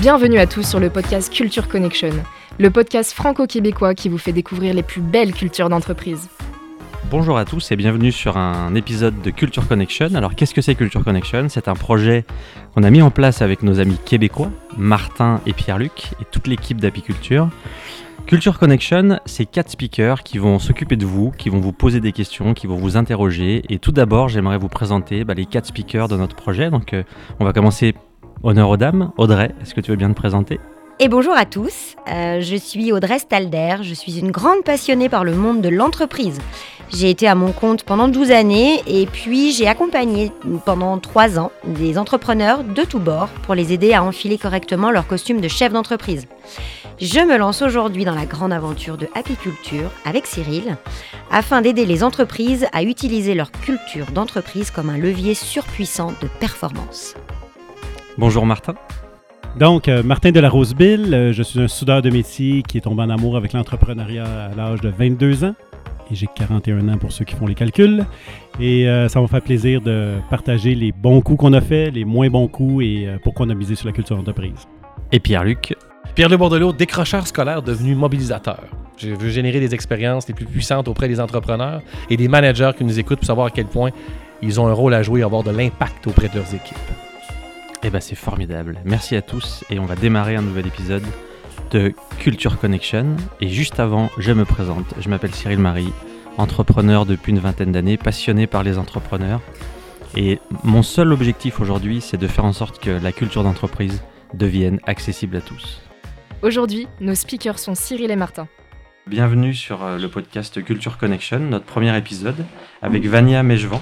Bienvenue à tous sur le podcast Culture Connection, le podcast franco-québécois qui vous fait découvrir les plus belles cultures d'entreprise. Bonjour à tous et bienvenue sur un épisode de Culture Connection. Alors qu'est-ce que c'est Culture Connection? C'est un projet qu'on a mis en place avec nos amis québécois, Martin et Pierre-Luc, et toute l'équipe d'Apiculture. Culture Connection, c'est quatre speakers qui vont s'occuper de vous, qui vont vous poser des questions, qui vont vous interroger. Et tout d'abord, j'aimerais vous présenter bah, les quatre speakers de notre projet. Donc, euh, on va commencer Honneur aux dames. Audrey, est-ce que tu veux bien te présenter? Et bonjour à tous, euh, je suis Audrey Stalder, je suis une grande passionnée par le monde de l'entreprise. J'ai été à mon compte pendant 12 années et puis j'ai accompagné pendant 3 ans des entrepreneurs de tous bords pour les aider à enfiler correctement leur costume de chef d'entreprise. Je me lance aujourd'hui dans la grande aventure de apiculture avec Cyril afin d'aider les entreprises à utiliser leur culture d'entreprise comme un levier surpuissant de performance. Bonjour Martin. Donc, euh, Martin de la Rosebille, euh, je suis un soudeur de métier qui est tombé en amour avec l'entrepreneuriat à l'âge de 22 ans. Et j'ai 41 ans pour ceux qui font les calculs. Et euh, ça va me faire plaisir de partager les bons coups qu'on a fait, les moins bons coups et pourquoi on a misé sur la culture d'entreprise. Et Pierre-Luc? Pierre-Luc Bordelot, décrocheur scolaire devenu mobilisateur. Je veux générer des expériences les plus puissantes auprès des entrepreneurs et des managers qui nous écoutent pour savoir à quel point ils ont un rôle à jouer et avoir de l'impact auprès de leurs équipes. Eh ben c'est formidable. Merci à tous et on va démarrer un nouvel épisode de Culture Connection. Et juste avant, je me présente. Je m'appelle Cyril Marie, entrepreneur depuis une vingtaine d'années, passionné par les entrepreneurs. Et mon seul objectif aujourd'hui, c'est de faire en sorte que la culture d'entreprise devienne accessible à tous. Aujourd'hui, nos speakers sont Cyril et Martin. Bienvenue sur euh, le podcast Culture Connection, notre premier épisode, avec Vania Mejvan.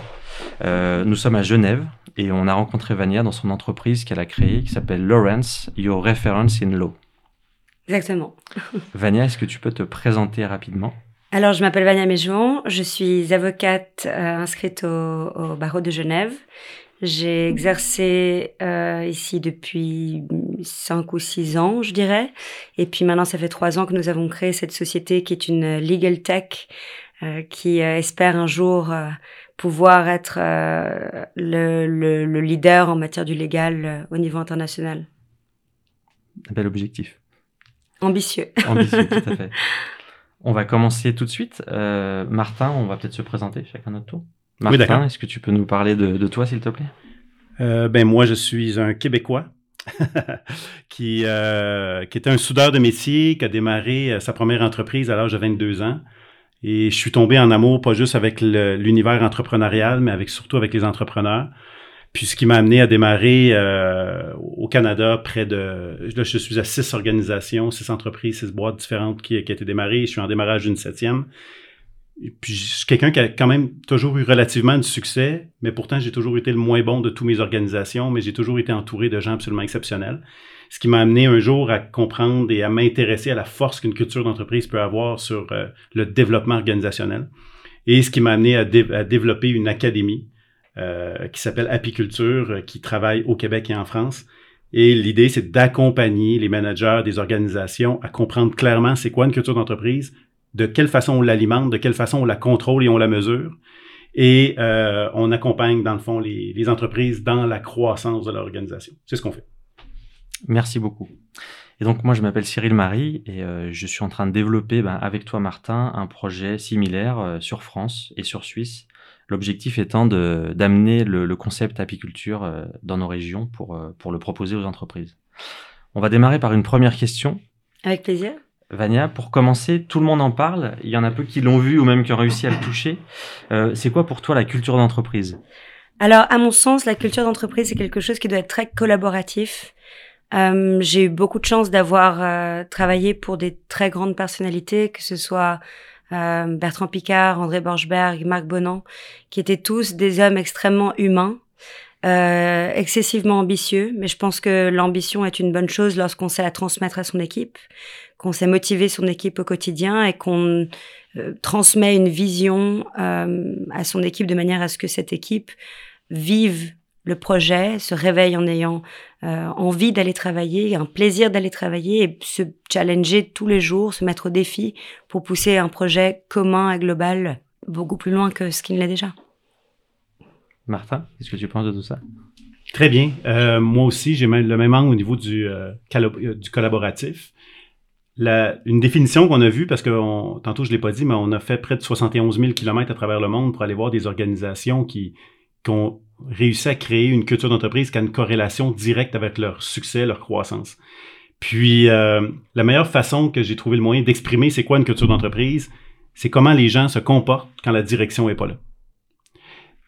Euh, nous sommes à Genève et on a rencontré Vania dans son entreprise qu'elle a créée qui s'appelle Lawrence, Your Reference in Law. Exactement. Vania, est-ce que tu peux te présenter rapidement? Alors, je m'appelle Vania Méjouan, je suis avocate euh, inscrite au, barreau de Genève. J'ai exercé euh, ici depuis 5 ou 6 ans, je dirais. Et puis maintenant, ça fait 3 ans que nous avons créé cette société qui est une legal tech euh, qui espère un jour pouvoir être euh, le, le, leader en matière du légal euh, au niveau international. Un bel objectif. Ambitieux. Ambitieux, tout à fait. On va commencer tout de suite. Euh, Martin, on va peut-être se présenter chacun notre tour. Martin, est-ce que tu peux nous parler de, de toi, s'il te plaît? Ben moi, je suis un Québécois. qui, euh, qui était un soudeur de métier, qui a démarré sa première entreprise à l'âge de 22 ans. Et je suis tombé en amour, pas juste avec l'univers entrepreneurial, mais avec surtout avec les entrepreneurs. Puis ce qui m'a amené à démarrer euh, au Canada, près de... Là, je suis à six organisations, six entreprises, six boîtes différentes qui, qui été démarrées. Je suis en démarrage d'une septième. Puis je suis quelqu'un qui a quand même toujours eu relativement du succès, mais pourtant j'ai toujours été le moins bon de toutes mes organisations, mais j'ai toujours été entouré de gens absolument exceptionnels ce qui m'a amené un jour à comprendre et à m'intéresser à la force qu'une culture d'entreprise peut avoir sur euh, le développement organisationnel. Et ce qui m'a amené à, développer une académie euh, qui s'appelle Apiculture, euh, qui travaille au Québec et en France. Et l'idée, c'est d'accompagner les managers des organisations à comprendre clairement c'est quoi une culture d'entreprise, de quelle façon on l'alimente, de quelle façon on la contrôle et on la mesure. Et on accompagne, dans le fond, les, les entreprises dans la croissance de leur organisation. C'est ce qu'on fait. Merci beaucoup. Et donc moi je m'appelle Cyril Marie et euh, je suis en train de développer ben, avec toi Martin un projet similaire euh, sur France et sur Suisse. L'objectif étant d'amener le, le, concept apiculture euh, dans nos régions pour, pour le proposer aux entreprises. On va démarrer par une première question. Avec plaisir. Vania, pour commencer, tout le monde en parle. Il y en a peu qui l'ont vu ou même qui ont réussi à le toucher. c'est quoi pour toi la culture d'entreprise? Alors, à mon sens, la culture d'entreprise, c'est quelque chose qui doit être très collaboratif. Euh, j'ai eu beaucoup de chance d'avoir euh, travaillé pour des très grandes personnalités, que ce soit euh, Bertrand Picard, André Borchberg, Marc Bonan, qui étaient tous des hommes extrêmement humains, excessivement ambitieux. Mais je pense que l'ambition est une bonne chose lorsqu'on sait la transmettre à son équipe, qu'on sait motiver son équipe au quotidien et qu'on transmet une vision à son équipe de manière à ce que cette équipe vive le projet, se réveille en ayant euh, envie d'aller travailler, un plaisir d'aller travailler et se challenger tous les jours, se mettre au défi pour pousser un projet commun et global beaucoup plus loin que ce qu'il n'est déjà. Martin, qu'est-ce que tu penses de tout ça? Très bien. Euh, moi aussi, j'ai le même angle au niveau du, euh, du collaboratif. La, une définition qu'on a vue, parce que tantôt je ne l'ai pas dit, mais on a fait près de 71 000 kilomètres à travers le monde pour aller voir des organisations qui, qui ont réussi à créer une culture d'entreprise qui a une corrélation directe avec leur succès, leur croissance. Puis, euh, la meilleure façon que j'ai trouvé le moyen d'exprimer c'est quoi une culture d'entreprise, c'est comment les gens se comportent quand la direction n'est pas là.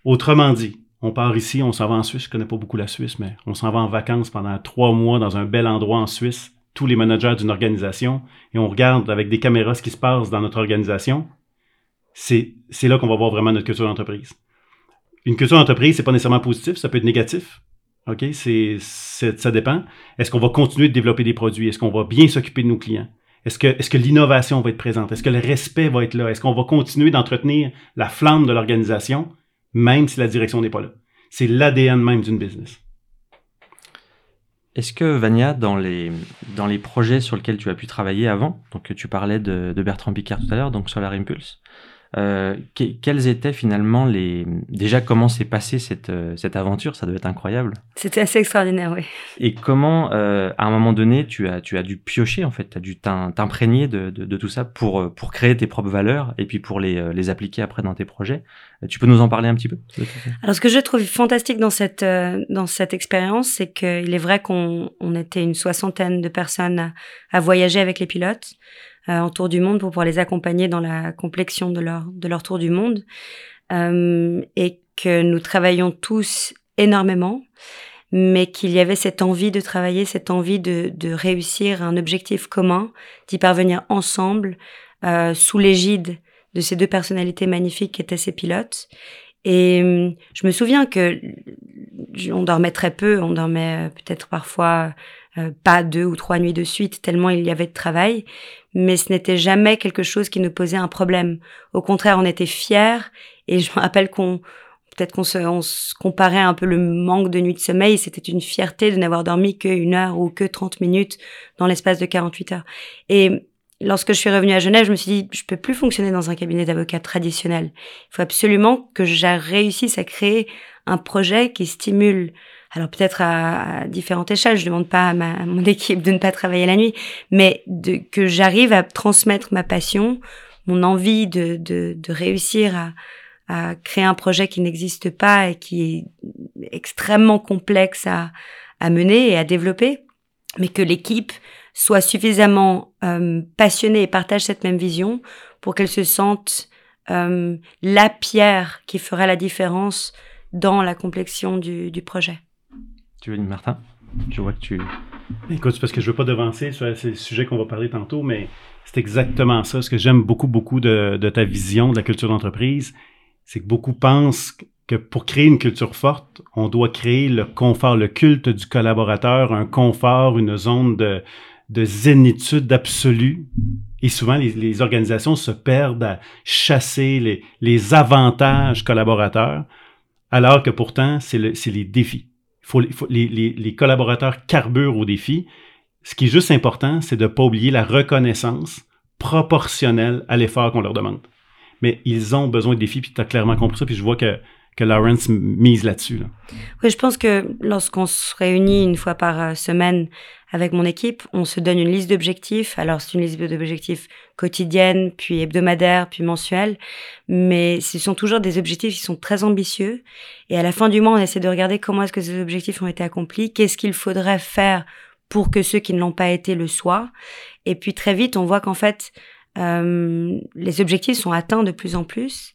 Autrement dit, on part ici, on s'en va en Suisse. Je connais pas beaucoup la Suisse, mais on s'en va en vacances pendant trois mois dans un bel endroit en Suisse, tous les managers d'une organisation, et on regarde avec des caméras ce qui se passe dans notre organisation. C'est là qu'on va voir vraiment notre culture d'entreprise. Une culture d'entreprise, c'est pas nécessairement positif, ça peut être négatif. OK? C'est, ça dépend. Est-ce qu'on va continuer de développer des produits? Est-ce qu'on va bien s'occuper de nos clients? Est-ce que, est-ce que l'innovation va être présente? Est-ce que le respect va être là? Est-ce qu'on va continuer d'entretenir la flamme de l'organisation, même si la direction n'est pas là? C'est l'ADN même d'une business. Est-ce que Vania, dans les, dans les projets sur lesquels tu as pu travailler avant, donc tu parlais de, de Bertrand Picard tout à l'heure, donc Solar Impulse, euh, quels étaient finalement les. Déjà, comment s'est passée cette, euh, cette aventure? Ça devait être incroyable. C'était assez extraordinaire, oui. Et comment, euh, à un moment donné, tu as, tu as dû piocher, en fait, tu as dû t'imprégner de, de, de, tout ça pour, pour créer tes propres valeurs et puis pour les, les appliquer après dans tes projets? Tu peux nous en parler un petit peu? Alors, ce que je trouve fantastique dans cette, dans cette expérience, c'est qu'il est vrai qu'on on était une soixantaine de personnes à, à voyager avec les pilotes euh, en tour du monde pour pouvoir les accompagner dans la complexion de leur, de leur tour du monde. Euh, et que nous travaillons tous énormément, mais qu'il y avait cette envie de travailler, cette envie de, de réussir un objectif commun, d'y parvenir ensemble, euh, sous l'égide de ces deux personnalités magnifiques qui étaient ces pilotes. Et euh, je me souviens que on dormait très peu, on dormait euh, peut-être parfois euh, pas deux ou trois nuits de suite, tellement il y avait de travail, mais ce n'était jamais quelque chose qui nous posait un problème. Au contraire, on était fiers, et je me rappelle qu'on peut-être qu'on se, on se comparait un peu le manque de nuit de sommeil, c'était une fierté de n'avoir dormi qu'une heure ou que 30 minutes dans l'espace de 48 heures. Et lorsque je suis revenue à Genève, je me suis dit, je peux plus fonctionner dans un cabinet d'avocat traditionnel. Il faut absolument que je réussisse à créer un projet qui stimule alors peut-être à, différentes échelles, je demande pas à, mon équipe de ne pas travailler la nuit, mais de, que j'arrive à transmettre ma passion, mon envie de, de, de réussir à, à, créer un projet qui n'existe pas et qui est extrêmement complexe à, à mener et à développer, mais que l'équipe soit suffisamment euh, passionnée et partage cette même vision pour qu'elle se sente euh, la pierre qui fera la différence dans la complexion du, du projet. Tu veux dire, Martin? Je vois que tu. Écoute, c'est parce que je veux pas devancer sur le sujet qu'on va parler tantôt, mais c'est exactement ça. Ce que j'aime beaucoup, beaucoup de, de, ta vision de la culture d'entreprise, c'est que beaucoup pensent que pour créer une culture forte, on doit créer le confort, le culte du collaborateur, un confort, une zone de, de zénitude absolue. Et souvent, les, organisations se perdent à chasser les, les avantages collaborateurs, alors que pourtant, c'est le, les défis faut, les, les, les, collaborateurs carburent au défi. Ce qui est juste important, c'est de ne pas oublier la reconnaissance proportionnelle à l'effort qu'on leur demande. Mais ils ont besoin de défis, puis tu as clairement compris ça, puis je vois que, que Lawrence mise là-dessus. Là. Oui, je pense que lorsqu'on se réunit une fois par euh, semaine avec mon équipe, on se donne une liste d'objectifs. Alors, c'est une liste d'objectifs quotidienne, puis hebdomadaire, puis mensuelle. Mais ce sont toujours des objectifs qui sont très ambitieux. Et à la fin du mois, on essaie de regarder comment est-ce que ces objectifs ont été accomplis, qu'est-ce qu'il faudrait faire pour que ceux qui ne l'ont pas été le soient. Et puis très vite, on voit qu'en fait, euh, les objectifs sont atteints de plus en plus.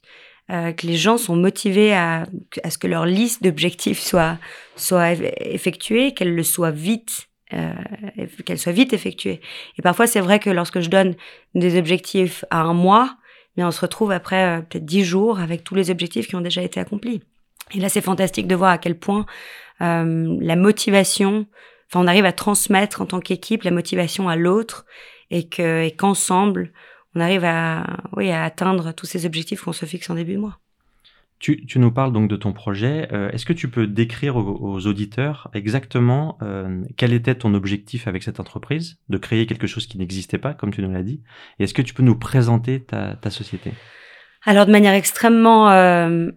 Euh, que les gens sont motivés à, à ce que leur liste d'objectifs soit, soit effectuée, qu'elle le soit vite euh, qu'elle soit vite effectuée. Et parfois, c'est vrai que lorsque je donne des objectifs à un mois, mais on se retrouve après euh, peut-être dix jours avec tous les objectifs qui ont déjà été accomplis. Et là, c'est fantastique de voir à quel point euh, la motivation, enfin, on arrive à transmettre en tant qu'équipe la motivation à l'autre et et qu'ensemble, on arrive à, oui, à atteindre tous ces objectifs qu'on se fixe en début de mois. Tu, nous parles donc de ton projet. Euh, est-ce que tu peux décrire aux, auditeurs exactement euh, quel était ton objectif avec cette entreprise, de créer quelque chose qui n'existait pas, comme tu nous l'as dit, et est-ce que tu peux nous présenter ta, société? Alors de manière extrêmement euh,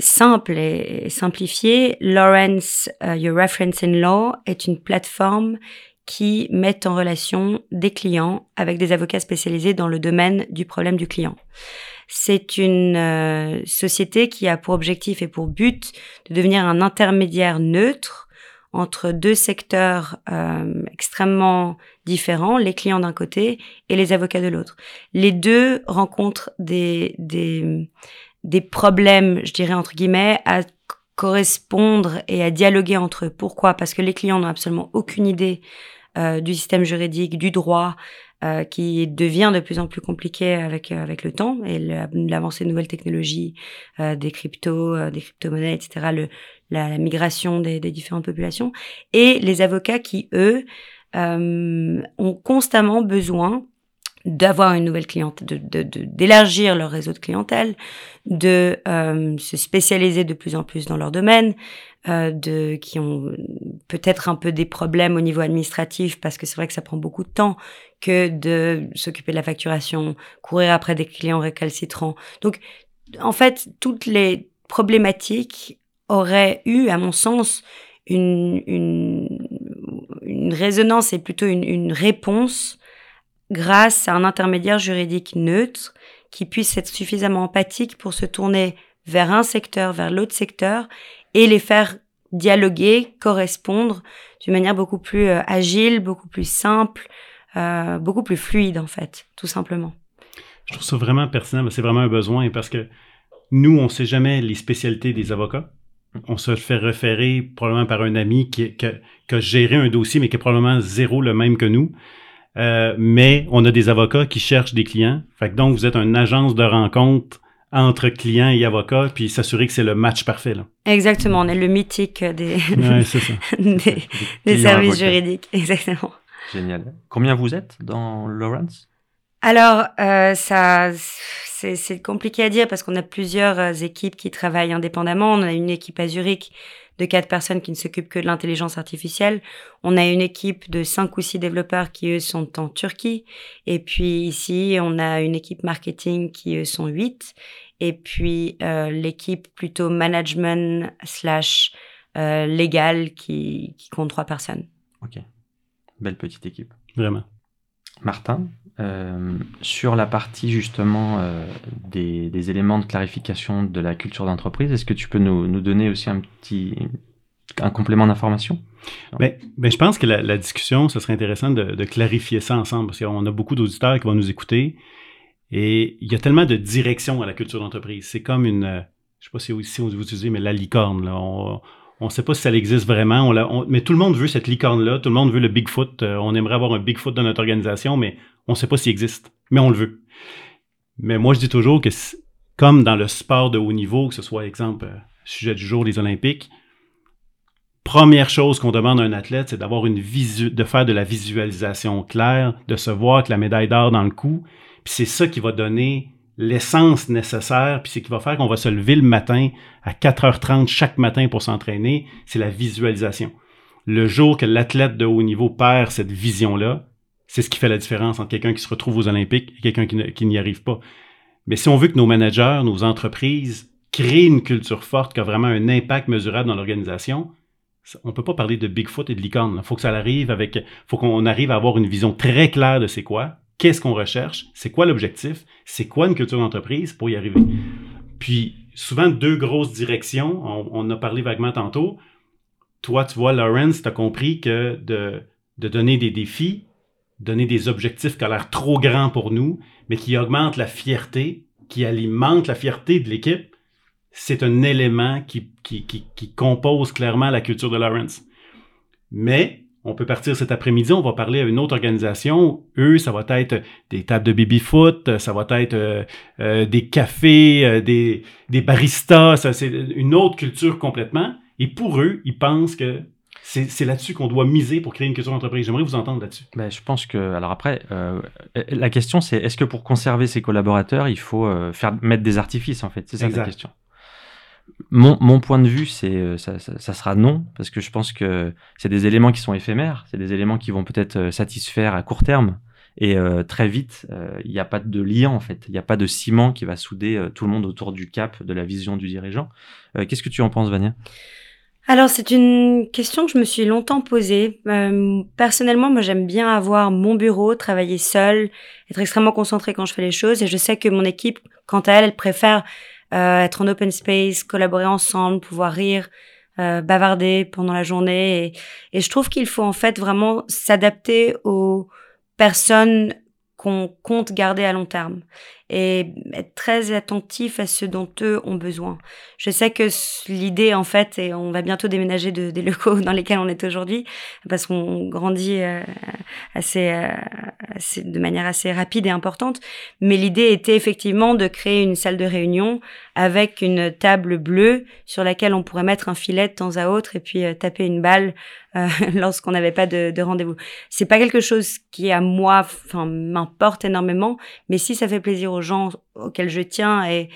simple et, simplifiée, Lawrence Your Reference in Law est une plateforme qui met en relation des clients avec des avocats spécialisés dans le domaine du problème du client. C'est une euh, société qui a pour objectif et pour but de devenir un intermédiaire neutre entre deux secteurs euh, extrêmement différents, les clients d'un côté et les avocats de l'autre. Les deux rencontrent des, des, des problèmes, je dirais entre guillemets, à correspondre et à dialoguer entre eux. Pourquoi? Parce que les clients n'ont absolument aucune idée euh, du système juridique, du droit, euh, qui devient de plus en plus compliqué avec euh, avec le temps et l'avancée de nouvelles technologies, euh, des cryptos, euh, des crypto-monnaies, etc. Le, la, migration des, des, différentes populations et les avocats qui eux ont constamment besoin d'avoir une nouvelle clientèle, de, d'élargir de, leur réseau de clientèle, de euh, se spécialiser de plus en plus dans leur domaine, euh, de qui ont peut-être un peu des problèmes au niveau administratif parce que c'est vrai que ça prend beaucoup de temps que de s'occuper de la facturation, courir après des clients récalcitrants. Donc, en fait, toutes les problématiques auraient eu, à mon sens, une, une, une résonance et plutôt une, une réponse grâce à un intermédiaire juridique neutre qui puisse être suffisamment empathique pour se tourner vers un secteur, vers l'autre secteur et les faire dialoguer, correspondre d'une manière beaucoup plus euh, agile, beaucoup plus simple, euh, beaucoup plus fluide en fait, tout simplement. Je trouve ça vraiment pertinent, c'est vraiment un besoin parce que nous, on ne sait jamais les spécialités des avocats. On se fait référer probablement par un ami qui, qui, qui a géré un dossier, mais qui est probablement zéro le même que nous. Euh, mais on a des avocats qui cherchent des clients. Fait que donc, vous êtes une agence de rencontre entre clients et avocats, puis s'assurer que c'est le match parfait. Là. Exactement, on est le mythique des, ouais, des, des services juridiques. Exactement. Génial. Combien vous êtes dans Lawrence? Alors, euh, ça, c'est compliqué à dire parce qu'on a plusieurs euh, équipes qui travaillent indépendamment. On a une équipe à Zurich de quatre personnes qui ne s'occupent que de l'intelligence artificielle. On a une équipe de cinq ou six développeurs qui, eux, sont en Turquie. Et puis ici, on a une équipe marketing qui, eux, sont huit. Et puis euh, l'équipe plutôt management slash euh, légal qui, qui compte trois personnes. Ok. Belle petite équipe. Vraiment. Martin, euh, sur la partie justement euh, des, éléments de clarification de la culture d'entreprise, est-ce que tu peux nous, donner aussi un petit un complément d'information? Ben, ben, je pense que la, discussion, ce serait intéressant de, clarifier ça ensemble parce qu'on a beaucoup d'auditeurs qui vont nous écouter et il y a tellement de direction à la culture d'entreprise. C'est comme une, je sais pas si, si vous utilisez, mais la licorne. On, on ne sait pas si ça existe vraiment, on, mais tout le monde veut cette licorne-là, tout le monde veut le Bigfoot. Euh, on aimerait avoir un Bigfoot dans notre organisation, mais on ne sait pas s'il existe. Mais on le veut. Mais moi, je dis toujours que, comme dans le sport de haut niveau, que ce soit, exemple, euh, sujet du jour, les Olympiques, première chose qu'on demande à un athlète, c'est d'avoir une visu de faire de la visualisation claire, de se voir avec la médaille d'or dans le cou. Puis c'est ça qui va donner l'essence nécessaire, puis c'est qui va faire qu'on va se lever le matin à 4h30 chaque matin pour s'entraîner, c'est la visualisation. Le jour que l'athlète de haut niveau perd cette vision-là, c'est ce qui fait la différence entre quelqu'un qui se retrouve aux Olympiques et quelqu'un qui n'y arrive pas. Mais si on veut que nos managers, nos entreprises créent une culture forte qui a vraiment un impact mesurable dans l'organisation, on peut pas parler de Bigfoot et de licorne. Il faut que ça arrive avec, faut qu'on arrive à avoir une vision très claire de c'est quoi, qu'est-ce qu'on recherche, c'est quoi l'objectif, c'est quoi une culture d'entreprise pour y arriver. Puis, souvent, deux grosses directions, on, a parlé vaguement tantôt. Toi, tu vois, Lawrence, tu as compris que de donner des défis, donner des objectifs qui ont l'air trop grands pour nous, mais qui augmentent la fierté, qui alimentent la fierté de l'équipe, c'est un élément qui, compose clairement la culture de Lawrence. Mais on peut partir cet après-midi, on va parler à une autre organisation. Eux, ça va être des tables de baby-foot, ça va être euh, euh, des cafés, euh, des, baristas, c'est une autre culture complètement. Et pour eux, ils pensent que c'est là-dessus qu'on doit miser pour créer une culture d'entreprise. J'aimerais vous entendre là-dessus. Ben, je pense que, alors après, euh, la question c'est est-ce que pour conserver ses collaborateurs, il faut euh, faire mettre des artifices en fait? C'est ça exact. la question. Mon, mon, point de vue, c'est ça, ça, ça, sera non, parce que je pense que c'est des éléments qui sont éphémères, c'est des éléments qui vont peut-être satisfaire à court terme, Et euh, très vite, euh, il n'y a pas de lien en fait. Il n'y a pas de ciment qui va souder euh, tout le monde autour du cap, de la vision du dirigeant. Euh, Qu'est-ce que tu en penses, Vania? Alors, c'est une question que je me suis longtemps posée. Euh, personnellement, moi, j'aime bien avoir mon bureau, travailler seul, être extrêmement concentré quand je fais les choses. Et je sais que mon équipe, quant à elle, elle préfère euh, être en open space, collaborer ensemble, pouvoir rire, euh, bavarder pendant la journée. Et, et je trouve qu'il faut en fait vraiment s'adapter aux personnes qu'on compte garder à long terme et être très attentif à ce dont eux ont besoin. Je sais que l'idée, en fait, et on va bientôt déménager de- des locaux dans lesquels on est aujourd'hui, parce qu'on grandit euh, euh, assez- de manière assez rapide et importante. Mais l'idée était effectivement de créer une salle de réunion avec une table bleue sur laquelle on pourrait mettre un filet de temps à autre et puis euh, taper une balle lorsqu'on n'avait pas de, de rendez-vous. C'est pas quelque chose qui à moi, m'importe énormément, mais si ça fait plaisir aux gens auxquels je tiens et,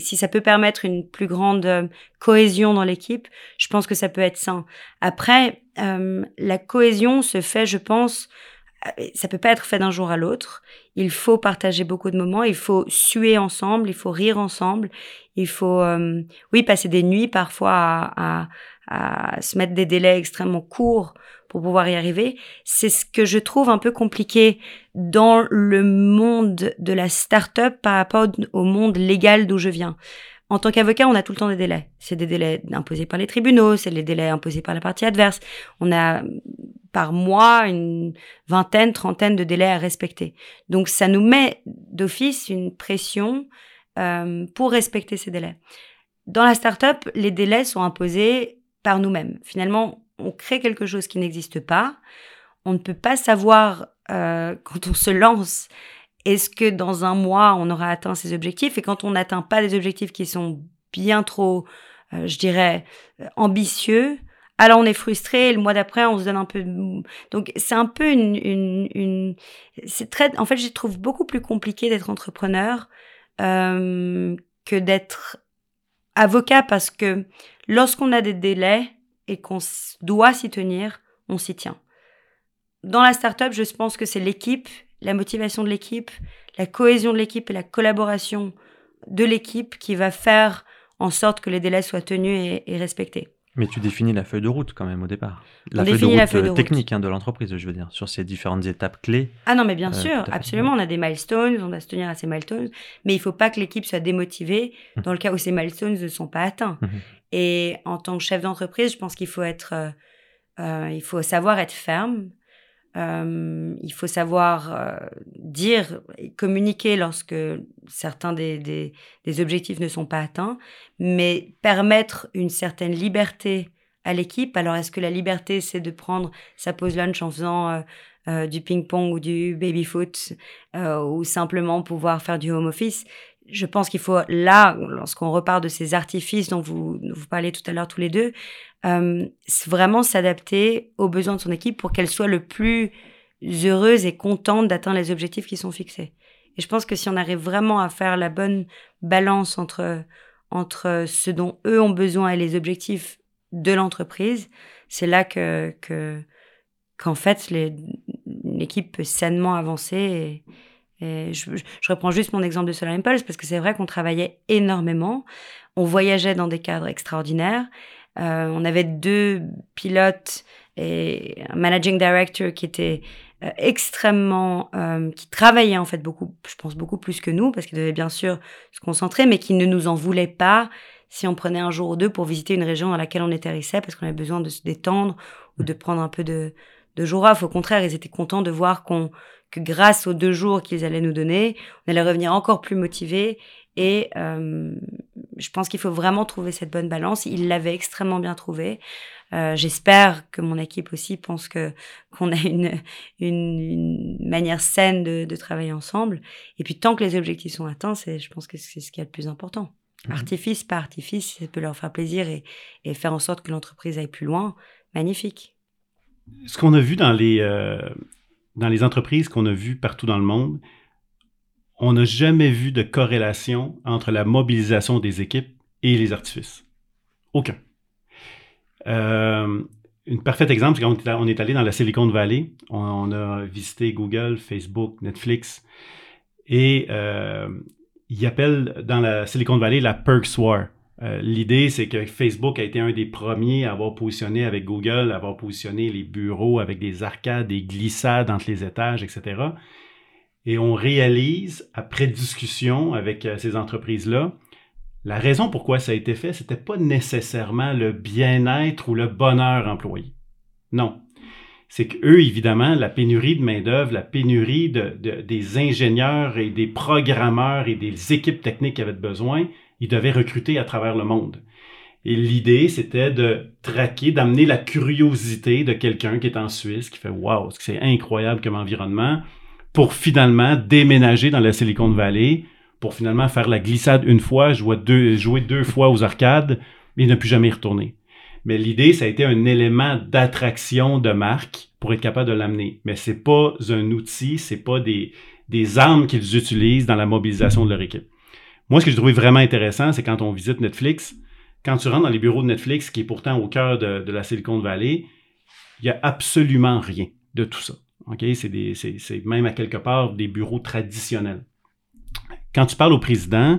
si ça peut permettre une plus grande euh, cohésion dans l'équipe, je pense que ça peut être sain. Après, euh, la cohésion se fait, je pense, euh, ça peut pas être fait d'un jour à l'autre. Il faut partager beaucoup de moments, il faut suer ensemble, il faut rire ensemble, il faut, oui, passer des nuits parfois à se mettre des délais extrêmement courts pour pouvoir y arriver. C'est ce que je trouve un peu compliqué dans le monde de la start-up par rapport au monde légal d'où je viens. En tant qu'avocat, on a tout le temps des délais. C'est des délais imposés par les tribunaux, c'est les délais imposés par la partie adverse. On a par mois une vingtaine, trentaine de délais à respecter. Donc ça nous met d'office une pression euh, pour respecter ces délais. Dans la start-up, les délais sont imposés par nous-mêmes. Finalement, on crée quelque chose qui n'existe pas. On ne peut pas savoir euh, quand on se lance est-ce que dans un mois on aura atteint ses objectifs? Et quand on n'atteint pas des objectifs qui sont bien trop, euh, je dirais, euh, ambitieux, alors on est frustré le mois d'après on se donne un peu. Donc c'est un peu une, une, une... c'est très. En fait, je trouve beaucoup plus compliqué d'être entrepreneur euh, que d'être avocat parce que lorsqu'on a des délais et qu'on doit s'y tenir, on s'y tient. Dans la startup, je pense que c'est l'équipe, la motivation de l'équipe, la cohésion de l'équipe et la collaboration de l'équipe qui va faire en sorte que les délais soient tenus et, et respectés. Mais tu définis la feuille de route quand même au départ. La feuille de définit route, la feuille de euh, route. technique hein, de l'entreprise, je veux dire, sur ces différentes étapes clés. Ah non, mais bien Euh, sûr, absolument, on a des milestones, on doit se tenir à ces milestones, mais il faut pas que l'équipe soit démotivée Mhm. dans le cas où ces milestones ne sont pas atteints. Mhm. Et en tant que chef d'entreprise, je pense qu'il faut être, euh, euh, il faut savoir être ferme, euh, il faut savoir euh, dire et communiquer lorsque certains des, des, objectifs ne sont pas atteints, mais permettre une certaine liberté à l'équipe. Alors, est-ce que la liberté, c'est de prendre sa pause lunch en faisant euh, du ping-pong ou du baby-foot ou simplement pouvoir faire du home office? Je pense qu'il faut, là, lorsqu'on repart de ces artifices dont vous, vous parlez tout à l'heure tous les deux, euh, vraiment s'adapter aux besoins de son équipe pour qu'elle soit le plus heureuse et contente d'atteindre les objectifs qui sont fixés. Et je pense que si on arrive vraiment à faire la bonne balance entre, entre ce dont eux ont besoin et les objectifs de l'entreprise, c'est là que, que, qu'en fait, l'équipe peut sainement avancer. Et, et je, je- reprends juste mon exemple de Solar Impulse parce que c'est vrai qu'on travaillait énormément. On voyageait dans des cadres extraordinaires. Euh, on avait deux pilotes et un managing director qui était euh, extrêmement, euh, qui travaillait en fait beaucoup, je pense beaucoup plus que nous parce qu'il devait bien sûr se concentrer, mais qui ne nous en voulait pas si on prenait un jour ou deux pour visiter une région dans laquelle on atterrissait parce qu'on avait besoin de se détendre ou de prendre un peu de, de jour off. Au contraire, ils étaient contents de voir qu'on, que grâce aux deux jours qu'ils allaient nous donner, on allait revenir encore plus motivés. Et euh, je pense qu'il faut vraiment trouver cette bonne balance. Ils l'avaient extrêmement bien trouvé. Euh, J'espère que mon équipe aussi pense que qu'on a une, une, une manière saine de, de travailler ensemble. Et puis tant que les objectifs sont atteints, c'est, je pense que c'est ce qui est le plus important. Mhm. Artifice par artifice, ça peut leur faire plaisir et, et faire en sorte que l'entreprise aille plus loin. Magnifique. Ce qu'on a vu dans les, euh, dans les entreprises qu'on a vues partout dans le monde, on n'a jamais vu de corrélation entre la mobilisation des équipes et les artifices. Aucun. Euh, un parfait exemple, c'est quand on est allé dans la Silicon Valley, on, a visité Google, Facebook, Netflix, et euh, ils appellent dans la Silicon Valley la Perks War. Euh, l'idée, c'est que Facebook a été un des premiers à avoir positionné avec Google, à avoir positionné les bureaux avec des arcades, des glissades entre les étages, etc. Et on réalise, après discussion avec euh, ces entreprises-là, la raison pourquoi ça a été fait, c'était pas nécessairement le bien-être ou le bonheur employé. Non. C'est qu'eux, évidemment, la pénurie de main-d'œuvre, la pénurie de, des ingénieurs et des programmeurs et des équipes techniques qui avaient besoin, ils devaient recruter à travers le monde. Et l'idée, c'était de traquer, d'amener la curiosité de quelqu'un qui est en Suisse, qui fait Waouh, c'est incroyable comme environnement, pour finalement déménager dans la Silicon Valley, pour finalement faire la glissade une fois, jouer deux, fois aux arcades et ne plus jamais y retourner. Mais l'idée, ça a été un élément d'attraction de marque pour être capable de l'amener. Mais c'est pas un outil, c'est pas des, des armes qu'ils utilisent dans la mobilisation de leur équipe. Moi, ce que j'ai trouvé vraiment intéressant, c'est quand on visite Netflix, quand tu rentres dans les bureaux de Netflix, qui est pourtant au cœur de, la Silicon Valley, il n'y a absolument rien de tout ça. OK? C'est même à quelque part des bureaux traditionnels. Quand tu parles au président,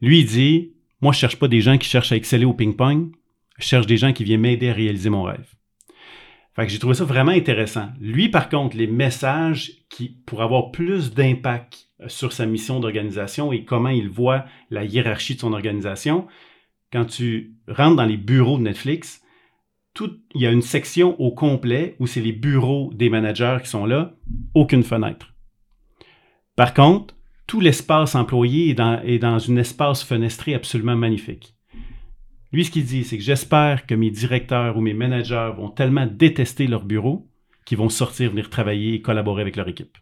lui, il dit Moi, je ne cherche pas des gens qui cherchent à exceller au ping-pong, je cherche des gens qui viennent m'aider à réaliser mon rêve. J'ai trouvé ça vraiment intéressant. Lui, par contre, les messages qui, pour avoir plus d'impact sur sa mission d'organisation et comment il voit la hiérarchie de son organisation, quand tu rentres dans les bureaux de Netflix, il y a une section au complet où c'est les bureaux des managers qui sont là, aucune fenêtre. Par contre, tout l'espace employé est dans, est dans un espace fenestré absolument magnifique. Lui, ce qu'il dit, c'est que j'espère que mes directeurs ou mes managers vont tellement détester leur bureau qu'ils vont sortir, venir travailler et collaborer avec leur équipe.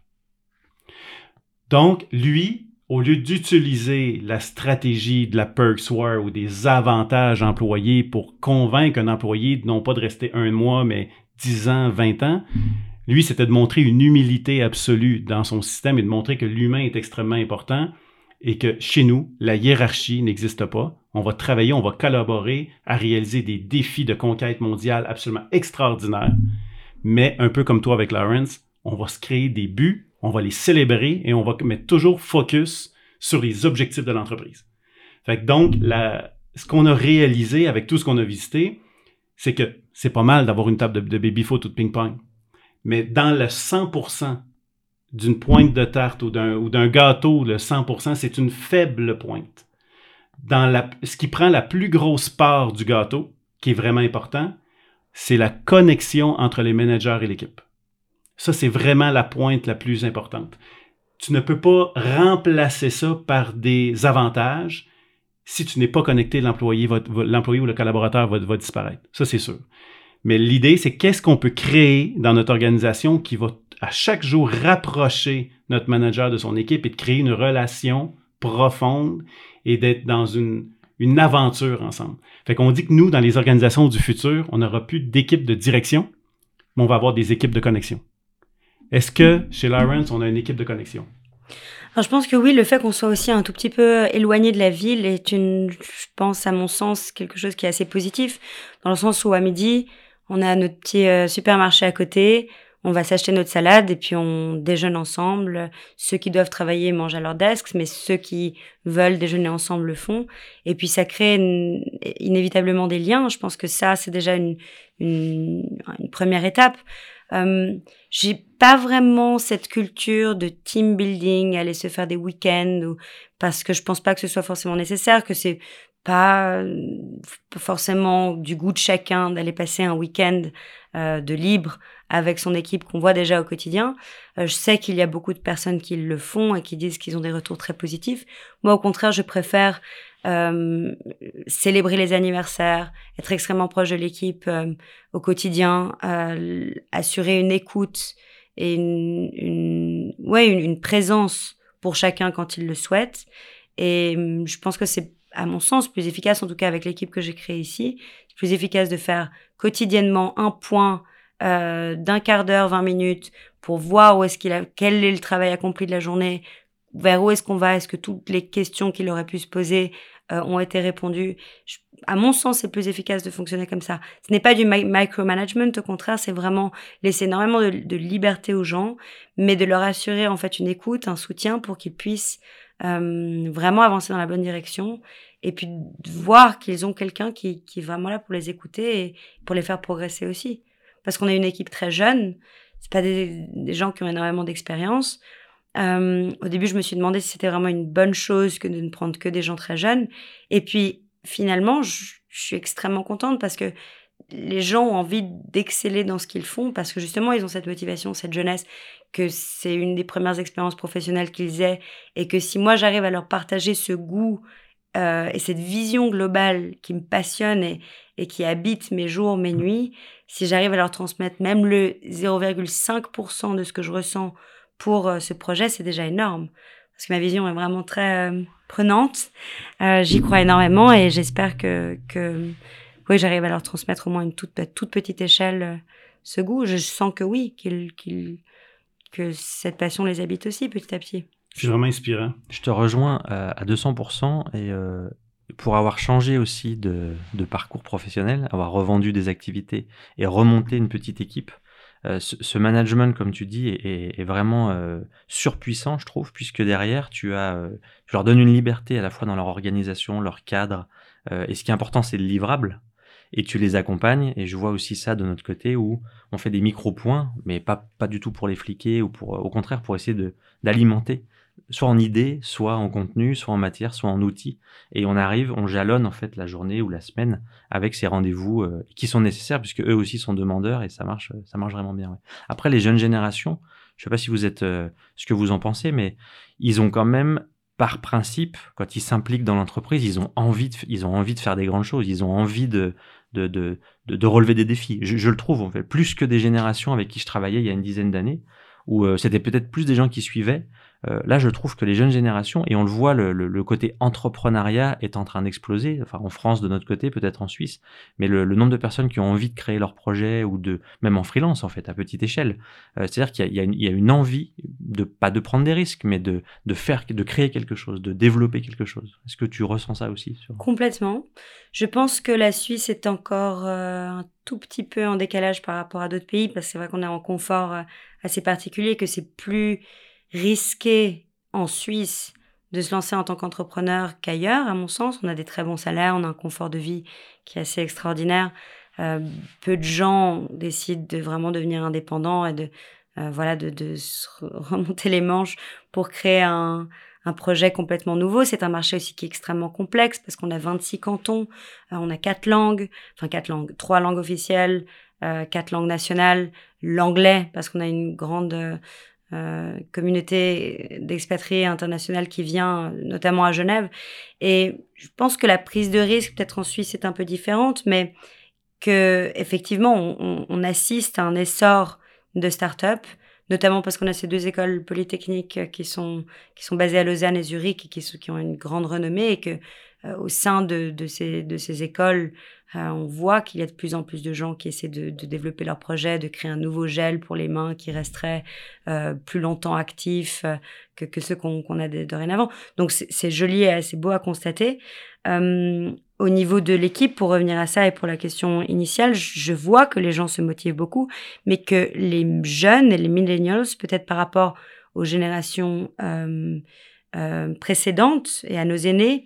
Donc, lui, au lieu d'utiliser la stratégie de la Perks War ou des avantages employés pour convaincre un employé non pas de rester un mois, mais 10 ans, 20 ans, lui, c'était de montrer une humilité absolue dans son système et de montrer que l'humain est extrêmement important et que chez nous, la hiérarchie n'existe pas. On va travailler, on va collaborer à réaliser des défis de conquête mondiale absolument extraordinaires. Mais un peu comme toi avec Lawrence, on va se créer des buts, on va les célébrer et on va mettre toujours focus sur les objectifs de l'entreprise. Fait que donc, ce qu'on a réalisé avec tout ce qu'on a visité, c'est que c'est pas mal d'avoir une table de, de baby-foot ou de ping-pong mais dans le 100% d'une pointe de tarte ou d'un gâteau, le 100%, c'est une faible pointe. Ce qui prend la plus grosse part du gâteau, qui est vraiment important, c'est la connexion entre les managers et l'équipe. Ça, c'est vraiment la pointe la plus importante. Tu ne peux pas remplacer ça par des avantages. Si tu n'es pas connecté, l'employé l'employé ou le collaborateur va, va disparaître. Ça, c'est sûr. Mais l'idée, c'est qu'est-ce qu'on peut créer dans notre organisation qui va à chaque jour rapprocher notre manager de son équipe et de créer une relation profonde et d'être dans une, une aventure ensemble. Fait qu'on dit que nous, dans les organisations du futur, on n'aura plus d'équipe de direction, mais on va avoir des équipes de connexion. Est-ce que chez Lawrence, on a une équipe de connexion? Alors, je pense que oui, le fait qu'on soit aussi un tout petit peu éloigné de la ville est une, je pense, à mon sens, quelque chose qui est assez positif, dans le sens où à midi, on a notre petit euh, supermarché à côté, on va s'acheter notre salade et puis on déjeune ensemble. Ceux qui doivent travailler mangent à leur desk, mais ceux qui veulent déjeuner ensemble le font. Et puis ça crée inévitablement des liens. Je pense que ça, c'est déjà une, une, première étape. Euh, j'ai pas vraiment cette culture de team building, aller se faire des week-ends, ou, parce que je pense pas que ce soit forcément nécessaire, que c'est pas forcément du goût de chacun d'aller passer un week-end euh, de libre avec son équipe qu'on voit déjà au quotidien. Euh, je sais qu'il y a beaucoup de personnes qui le font et qui disent qu'ils ont des retours très positifs. Moi, au contraire, je préfère euh, célébrer les anniversaires, être extrêmement proche de l'équipe au quotidien, assurer une écoute et une, une ouais, une, une présence pour chacun quand il le souhaite. Et je pense que c'est à mon sens, plus efficace, en tout cas avec l'équipe que j'ai créée ici, plus efficace de faire quotidiennement un point euh, d'un quart d'heure, 20 minutes, pour voir où est-ce qu'il a, quel est le travail accompli de la journée, vers où est-ce qu'on va, est-ce que toutes les questions qu'il aurait pu se poser euh, ont été répondues. à mon sens, c'est plus efficace de fonctionner comme ça. Ce n'est pas du micromanagement, au contraire, c'est vraiment laisser énormément de, de, liberté aux gens, mais de leur assurer en fait une écoute, un soutien pour qu'ils puissent euh, vraiment avancer dans la bonne direction et puis voir qu'ils ont quelqu'un qui, qui est vraiment là pour les écouter et pour les faire progresser aussi. Parce qu'on est une équipe très jeune, c'est pas des, des, gens qui ont énormément d'expérience. Euh, au début, je me suis demandé si c'était vraiment une bonne chose que de ne prendre que des gens très jeunes. Et puis, finalement, je, suis extrêmement contente parce que les gens ont envie d'exceller dans ce qu'ils font parce que justement, ils ont cette motivation, cette jeunesse, que c'est une des premières expériences professionnelles qu'ils aient et que si moi j'arrive à leur partager ce goût euh, et cette vision globale qui me passionne et, et qui habite mes jours, mes nuits, si j'arrive à leur transmettre même le 0,5% de ce que je ressens pour euh, ce projet, c'est déjà énorme. Parce que ma vision est vraiment très euh, prenante. Euh, J'y crois énormément et j'espère que, que oui, j'arrive à leur transmettre au moins une toute, toute petite échelle euh, ce goût. Je sens que oui, qu'ils qu'ils que cette passion les habite aussi petit à petit. C'est vraiment inspirant. Je te rejoins à 200% et euh, pour avoir changé aussi de, parcours professionnel, avoir revendu des activités et remonté une petite équipe, euh, ce, management, comme tu dis, est, vraiment euh, surpuissant, je trouve, puisque derrière, tu as, euh, leur donnes une liberté à la fois dans leur organisation, leur cadre, et ce qui est important, c'est le livrable, et tu les accompagnes, et je vois aussi ça de notre côté, où on fait des micro-points, mais pas, pas du tout pour les fliquer, ou pour, au contraire, pour essayer d'alimenter soit en idée, soit en contenu, soit en matière, soit en outils. Et on arrive, on jalonne en fait la journée ou la semaine avec ces rendez-vous euh, qui sont nécessaires puisque eux aussi sont demandeurs et ça marche, ça marche vraiment bien. Après les jeunes générations, je sais pas si vous êtes, euh, ce que vous en pensez, mais ils ont quand même par principe, quand ils s'impliquent dans l'entreprise, ils ont envie de, ils ont envie de faire des grandes choses, ils ont envie de, de, de, de, relever des défis. Je, le trouve, en fait, plus que des générations avec qui je travaillais il y a une dizaine d'années, où euh, c'était peut-être plus des gens qui suivaient, euh, là, je trouve que les jeunes générations, et on le voit, le, côté entrepreneuriat est en train d'exploser, enfin en France de notre côté, peut-être en Suisse, mais le, nombre de personnes qui ont envie de créer leur projet, ou de même en freelance en fait, à petite échelle. Euh, C'est-à-dire qu'il y, a une envie, de pas de prendre des risques, mais de, de faire, de créer quelque chose, de développer quelque chose. Est-ce que tu ressens ça aussi. Complètement. Je pense que la Suisse est encore euh, un tout petit peu en décalage par rapport à d'autres pays, parce que c'est vrai qu'on est en confort assez particulier, que c'est plus risqué en Suisse de se lancer en tant qu'entrepreneur qu'ailleurs, à mon sens. On a des très bons salaires, on a un confort de vie qui est assez extraordinaire. Euh, peu de gens décident de vraiment devenir indépendants et de euh, voilà de, se remonter les manches pour créer un, projet complètement nouveau. C'est un marché aussi qui est extrêmement complexe parce qu'on a 26 cantons, euh, on a quatre langues, enfin quatre langues, trois langues officielles, quatre langues nationales, l'anglais parce qu'on a une grande euh, communauté d'expatriés internationaux qui vient notamment à Genève. Et je pense que la prise de risque, peut-être en Suisse, est un peu différente, mais que effectivement, on, assiste à un essor de start-up, notamment parce qu'on a ces deux écoles polytechniques qui sont qui sont basées à Lausanne et Zurich et qui, qui ont une grande renommée et que euh, au sein de, ces, de ces écoles, euh, on voit qu'il y a de plus en plus de gens qui essaient de, développer leur projet, de créer un nouveau gel pour les mains qui resterait euh, plus longtemps actifs euh, que, ceux qu'on a dorénavant. Donc c'est joli et assez beau à constater. Au niveau de l'équipe, pour revenir à ça et pour la question initiale, je vois que les gens se motivent beaucoup, mais que les jeunes et les millennials, peut-être par rapport aux générations précédentes et à nos aînés,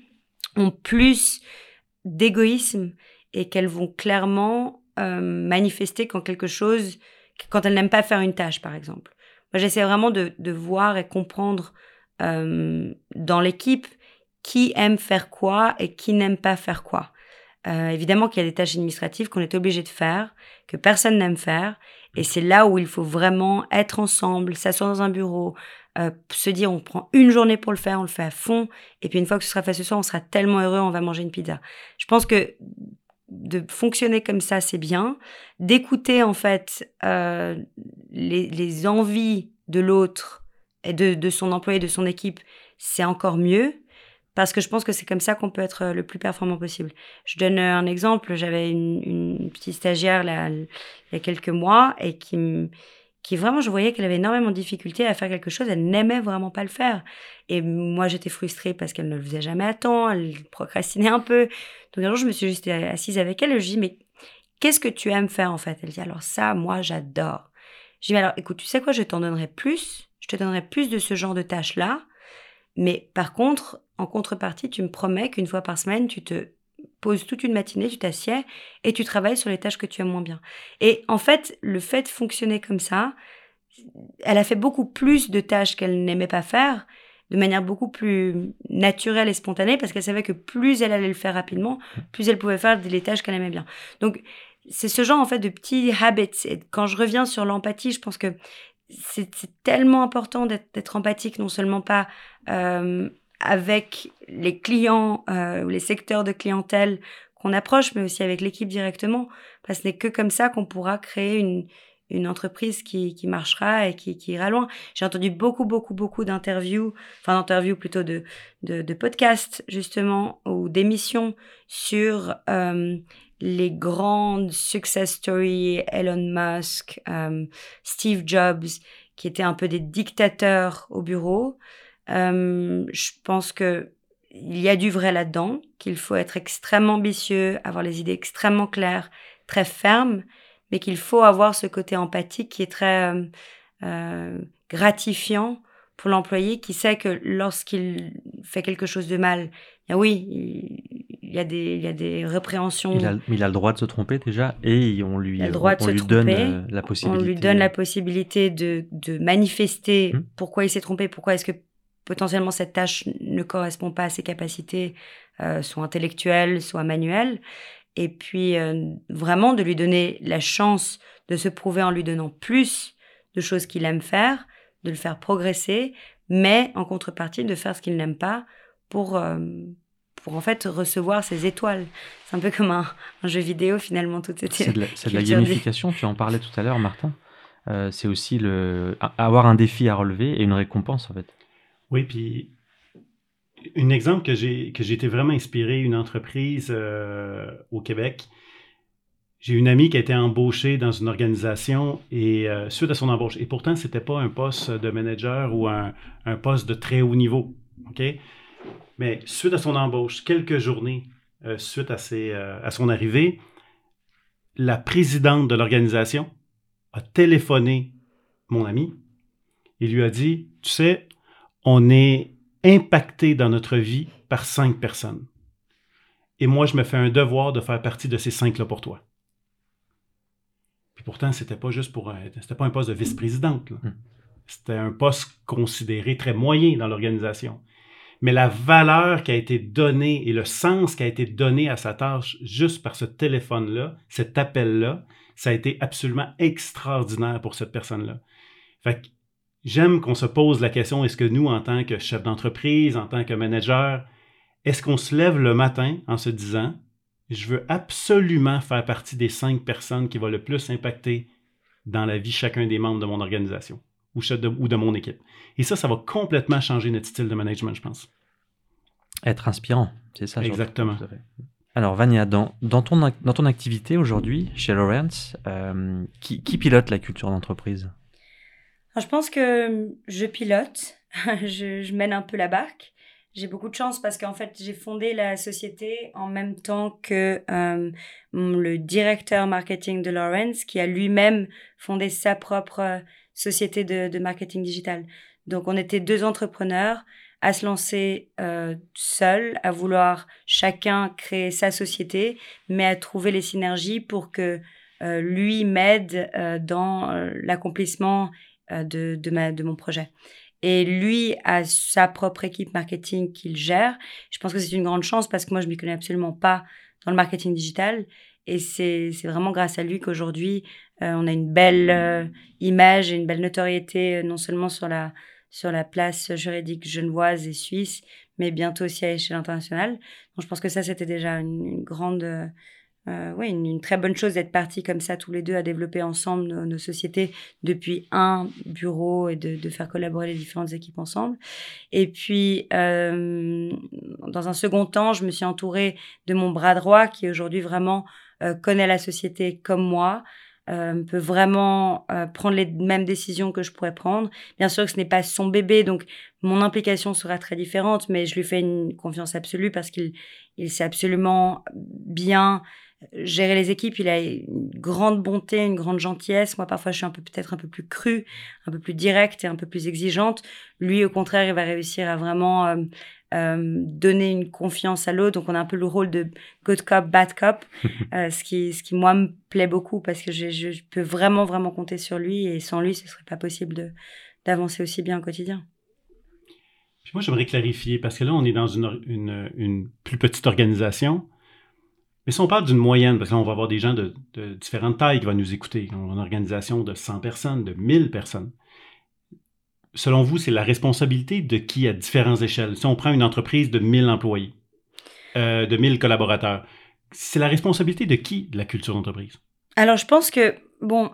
ont plus d'égoïsme et qu'elles vont clairement euh, manifester quand quelque chose, quand elles n'aiment pas faire une tâche, par exemple. Moi, j'essaie vraiment de, de, voir et comprendre euh, dans l'équipe qui aime faire quoi et qui n'aime pas faire quoi. Euh, évidemment qu'il y a des tâches administratives qu'on est obligé de faire, que personne n'aime faire, et c'est là où il faut vraiment être ensemble, s'asseoir dans un bureau, euh, se dire on prend une journée pour le faire, on le fait à fond, et puis une fois que ce sera fait ce soir, on sera tellement heureux, on va manger une pizza. Je pense que de fonctionner comme ça, c'est bien. D'écouter en fait euh, les, les, envies de l'autre et de, de son employé, de son équipe, c'est encore mieux parce que je pense que c'est comme ça qu'on peut être le plus performant possible. Je donne un exemple. J'avais une, une, petite stagiaire là, il y a quelques mois et qui, qui vraiment, je voyais qu'elle avait énormément de difficultés à faire quelque chose, elle n'aimait vraiment pas le faire. Et moi, j'étais frustrée parce qu'elle ne le faisait jamais à temps, elle procrastinait un peu. Donc un jour, je me suis juste assise avec elle. Et je lui mais qu'est-ce que tu aimes faire en fait? Elle dit, alors ça, moi, j'adore. Je lui ai dit, alors écoute, tu sais quoi, je t'en donnerai plus, je te donnerai plus de ce genre de tâches-là, mais par contre, en contrepartie, tu me promets qu'une fois par semaine, tu te poses toute une matinée, tu t'assieds et tu travailles sur les tâches que tu aimes moins bien. Et en fait, le fait de fonctionner comme ça, elle a fait beaucoup plus de tâches qu'elle n'aimait pas faire de manière beaucoup plus naturelle et spontanée parce qu'elle savait que plus elle allait le faire rapidement, plus elle pouvait faire les tâches qu'elle aimait bien. Donc, c'est ce genre en fait de petits habits. Et quand je reviens sur l'empathie, je pense que c'est tellement important d'être empathique, non seulement pas euh, avec les clients euh, ou les secteurs de clientèle qu'on approche, mais aussi avec l'équipe directement, parce que ce n'est que comme ça qu'on pourra créer une, une entreprise qui, qui marchera et qui, qui ira loin. J'ai entendu beaucoup, beaucoup, beaucoup d'interviews, enfin d'interviews plutôt de, de, de, podcasts justement, ou d'émissions sur euh, les grandes success stories, Elon Musk, euh, Steve Jobs, qui étaient un peu des dictateurs au bureau. Euh, je pense que il y a du vrai là-dedans, qu'il faut être extrêmement ambitieux, avoir les idées extrêmement claires, très fermes, mais qu'il faut avoir ce côté empathique qui est très euh, euh gratifiant pour l'employé qui sait que lorsqu'il fait quelque chose de mal, bien oui, il y a des, il y a des répréhensions. Il a, il a le droit de se tromper déjà et on lui, on, lui donne euh, la possibilité. On lui donne la possibilité de, de manifester hum. pourquoi il s'est trompé, pourquoi est-ce que potentiellement cette tâche ne correspond pas à ses capacités, euh, soit intellectuelles, soit manuelles. Et puis euh, vraiment de lui donner la chance de se prouver en lui donnant plus de choses qu'il aime faire, de le faire progresser, mais en contrepartie de faire ce qu'il n'aime pas pour, euh, pour en fait recevoir ses étoiles. C'est un peu comme un, jeu vidéo finalement. Tout c'est de la, de la gamification, tu en parlais tout à l'heure Martin. c'est aussi le, avoir un défi à relever et une récompense en fait. Oui, puis un exemple que j'ai été vraiment inspiré, une entreprise euh, au Québec. J'ai une amie qui a été embauchée dans une organisation et euh, suite à son embauche, et pourtant c'était pas un poste de manager ou un, un, poste de très haut niveau, ok? Mais suite à son embauche, quelques journées euh, suite à, ses, à son arrivée, la présidente de l'organisation a téléphoné mon ami et lui a dit, tu sais, on est impacté dans notre vie par cinq personnes. Et moi, je me fais un devoir de faire partie de ces cinq-là pour toi. Puis pourtant, c'était pas juste pour un, c'était pas un poste de vice-présidente. Hmm. C'était un poste considéré très moyen dans l'organisation. Mais la valeur qui a été donnée et le sens qui a été donné à sa tâche juste par ce téléphone-là, cet appel-là, ça a été absolument extraordinaire pour cette personne-là. Fait que j'aime qu'on se pose la question, est-ce que nous, en tant que chef d'entreprise, en tant que manager, est-ce qu'on se lève le matin en se disant, je veux absolument faire partie des cinq personnes qui vont le plus impacter dans la vie chacun des membres de mon organisation ou de, ou de mon équipe? Et ça, ça va complètement changer notre style de management, je pense. Être inspirant, c'est ça. Exactement. Alors Vania, dans, dans, ton, dans ton activité aujourd'hui chez Lawrence, euh, qui, qui pilote la culture d'entreprise? Je pense que je pilote, je, mène un peu la barque. J'ai beaucoup de chance parce qu'en fait, j'ai fondé la société en même temps que euh, le directeur marketing de Lawrence, qui a lui-même fondé sa propre société de, marketing digital. Donc, on était deux entrepreneurs à se lancer euh, seuls, à vouloir chacun créer sa société, mais à trouver les synergies pour que euh, lui m'aide dans l'accomplissement euh, de, de, ma, de mon projet. Et lui a sa propre équipe marketing qu'il gère. Je pense que c'est une grande chance parce que moi, je ne m'y connais absolument pas dans le marketing digital. Et c'est vraiment grâce à lui qu'aujourd'hui, euh, on a une belle euh, image et une belle notoriété, non seulement sur la, sur la place juridique genevoise et suisse, mais bientôt aussi à l'échelle internationale. Donc je pense que ça, c'était déjà une grande euh, une, très bonne chose d'être partis comme ça tous les deux à développer ensemble nos, sociétés depuis un bureau et de, faire collaborer les différentes équipes ensemble. Et puis, euh, dans un second temps, je me suis entourée de mon bras droit qui aujourd'hui vraiment euh, connaît la société comme moi, euh, peut vraiment prendre les mêmes décisions que je pourrais prendre. Bien sûr que ce n'est pas son bébé, donc mon implication sera très différente, mais je lui fais une confiance absolue parce qu'il il sait absolument bien gérer les équipes. Il a une grande bonté, une grande gentillesse. Moi, parfois, je suis un peu peut-être un peu plus crue, un peu plus directe et un peu plus exigeante. Lui, au contraire, il va réussir à vraiment euh, euh, donner une confiance à l'autre. Donc, on a un peu le rôle de good cop, bad cop, euh, ce qui, ce qui moi me plaît beaucoup parce que je, je, peux vraiment, vraiment compter sur lui et sans lui, ce serait pas possible de d'avancer aussi bien au quotidien. Puis moi, j'aimerais clarifier parce que là, on est dans une, une, une plus petite organisation. Mais si on parle d'une moyenne, parce que là, on va avoir des gens de, différentes tailles qui vont nous écouter, on a une organisation de 100 personnes, de 1000 personnes. Selon vous, c'est la responsabilité de qui à différentes échelles? Si on prend une entreprise de 1000 employés, euh, de 1000 collaborateurs, c'est la responsabilité de qui de la culture d'entreprise? Alors, je pense que, bon,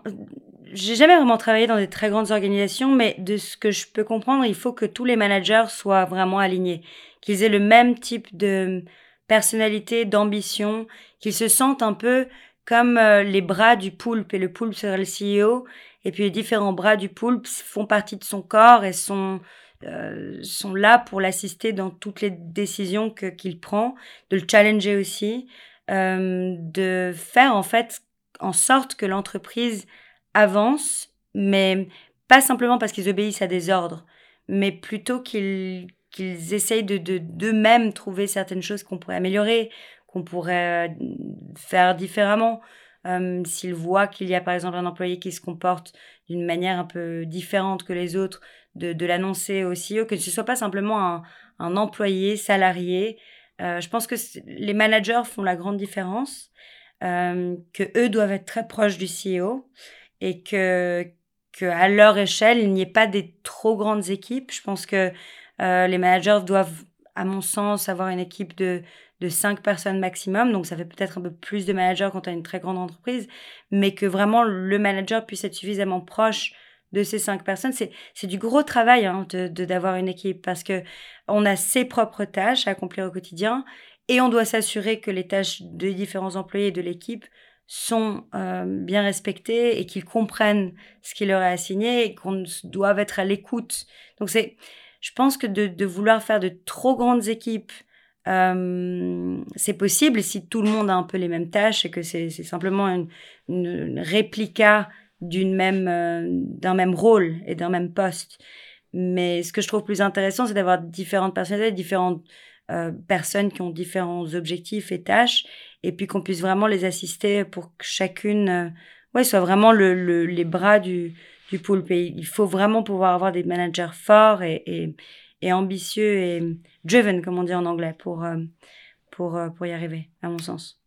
j'ai jamais vraiment travaillé dans des très grandes organisations, mais de ce que je peux comprendre, il faut que tous les managers soient vraiment alignés, qu'ils aient le même type de personnalité, d'ambition, qu'ils se sentent un peu comme euh, les bras du poulpe. Et le poulpe serait le CEO et puis les différents bras du poulpe font partie de son corps et sont euh, sont là pour l'assister dans toutes les décisions que qu'il prend, de le challenger aussi, euh, de faire en fait en sorte que l'entreprise avance, mais pas simplement parce qu'ils obéissent à des ordres, mais plutôt qu'ils qu'ils essayent de d'eux-mêmes trouver certaines choses qu'on pourrait améliorer, qu'on pourrait euh, faire différemment. S'ils voient qu'il y a par exemple un employé qui se comporte d'une manière un peu différente que les autres, de, de l'annoncer au CEO, que ce soit pas simplement un, un employé salarié. Euh, je pense que les managers font la grande différence, euh, que eux doivent être très proches du CEO et que, que à leur échelle, il n'y ait pas des trop grandes équipes. Je pense que euh, les managers doivent, à mon sens, avoir une équipe de, de 5 personnes maximum. Donc, ça fait peut-être un peu plus de managers quand tu as une très grande entreprise, mais que vraiment le manager puisse être suffisamment proche de ces cinq personnes. C'est, du gros travail hein, de, d'avoir une équipe parce que on a ses propres tâches à accomplir au quotidien et on doit s'assurer que les tâches des différents employés de l'équipe sont euh, bien respectées et qu'ils comprennent ce qui leur est assigné et qu'on doit être à l'écoute. Donc c'est je pense que de, vouloir faire de trop grandes équipes, euh, c'est possible si tout le monde a un peu les mêmes tâches et que c'est simplement une, une, réplica euh, d'un même rôle et d'un même poste. Mais ce que je trouve plus intéressant, c'est d'avoir différentes personnalités, différentes euh, personnes qui ont différents objectifs et tâches, et puis qu'on puisse vraiment les assister pour que chacune, ouais, soit vraiment le, le, les bras du du poulpe. il faut vraiment pouvoir avoir des managers forts et, et, et, ambitieux et driven, comme on dit en anglais, pour, euh, pour, euh, pour y arriver, à mon sens.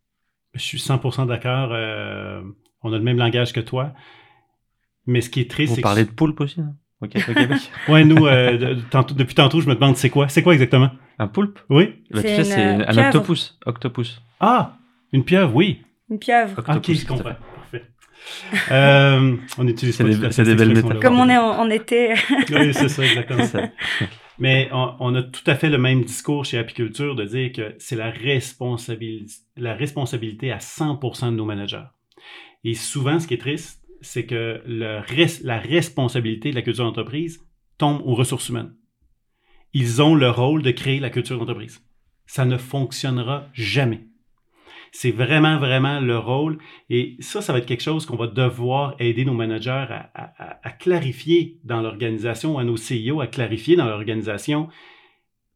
Je suis 100% d'accord. Euh, on a le même langage que toi. Mais ce qui est triste, c'est Vous parlez de poulpe aussi, hein? Au Québec Ouais, nous, euh, tantôt, depuis tantôt, je me demande c'est quoi? C'est quoi exactement? Un poulpe? Oui. bah, Tu sais, c'est un octopus. Octopus. Ah Une pieuvre, oui. Une pieuvre. Octopus, ok, je comprends. Euh, on utilise c'est des, c'est des belles métaphores. Comme on est en, en été. oui, c'est ça, exactement ça. Mais on, on, a tout à fait le même discours chez Apiculture de dire que c'est la responsabilité, la responsabilité à 100% de nos managers. Et souvent, ce qui est triste, c'est que le res, la responsabilité de la culture d'entreprise tombe aux ressources humaines. Ils ont le rôle de créer la culture d'entreprise. Ça ne fonctionnera jamais. C'est vraiment, vraiment le rôle. Et ça, ça va être quelque chose qu'on va devoir aider nos managers à, clarifier dans l'organisation, à nos CEO à clarifier dans l'organisation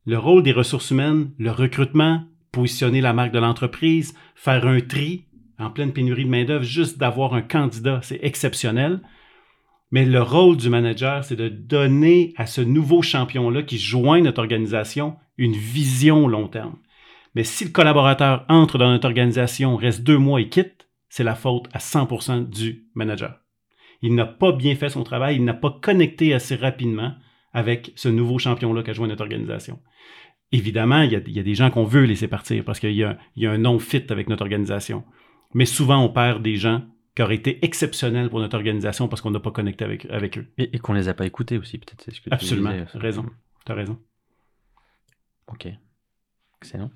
le rôle des ressources humaines, le recrutement, positionner la marque de l'entreprise, faire un tri en pleine pénurie de main-d'œuvre, juste d'avoir un candidat, c'est exceptionnel. Mais le rôle du manager, c'est de donner à ce nouveau champion-là qui joint notre organisation une vision long terme. Mais si le collaborateur entre dans notre organisation, reste deux mois et quitte, c'est la faute à 100% du manager. Il n'a pas bien fait son travail, il n'a pas connecté assez rapidement avec ce nouveau champion-là qui a joint notre organisation. Évidemment, il y a, il y a des gens qu'on veut laisser partir parce qu'il y a, il y a un non-fit avec notre organisation. Mais souvent, on perd des gens qui auraient été exceptionnels pour notre organisation parce qu'on n'a pas connecté avec, avec eux. Et, et qu'on les a pas écoutés aussi, peut-être. C'est ce que Absolument, tu disais. raison. Tu as raison. Ok. Excellent.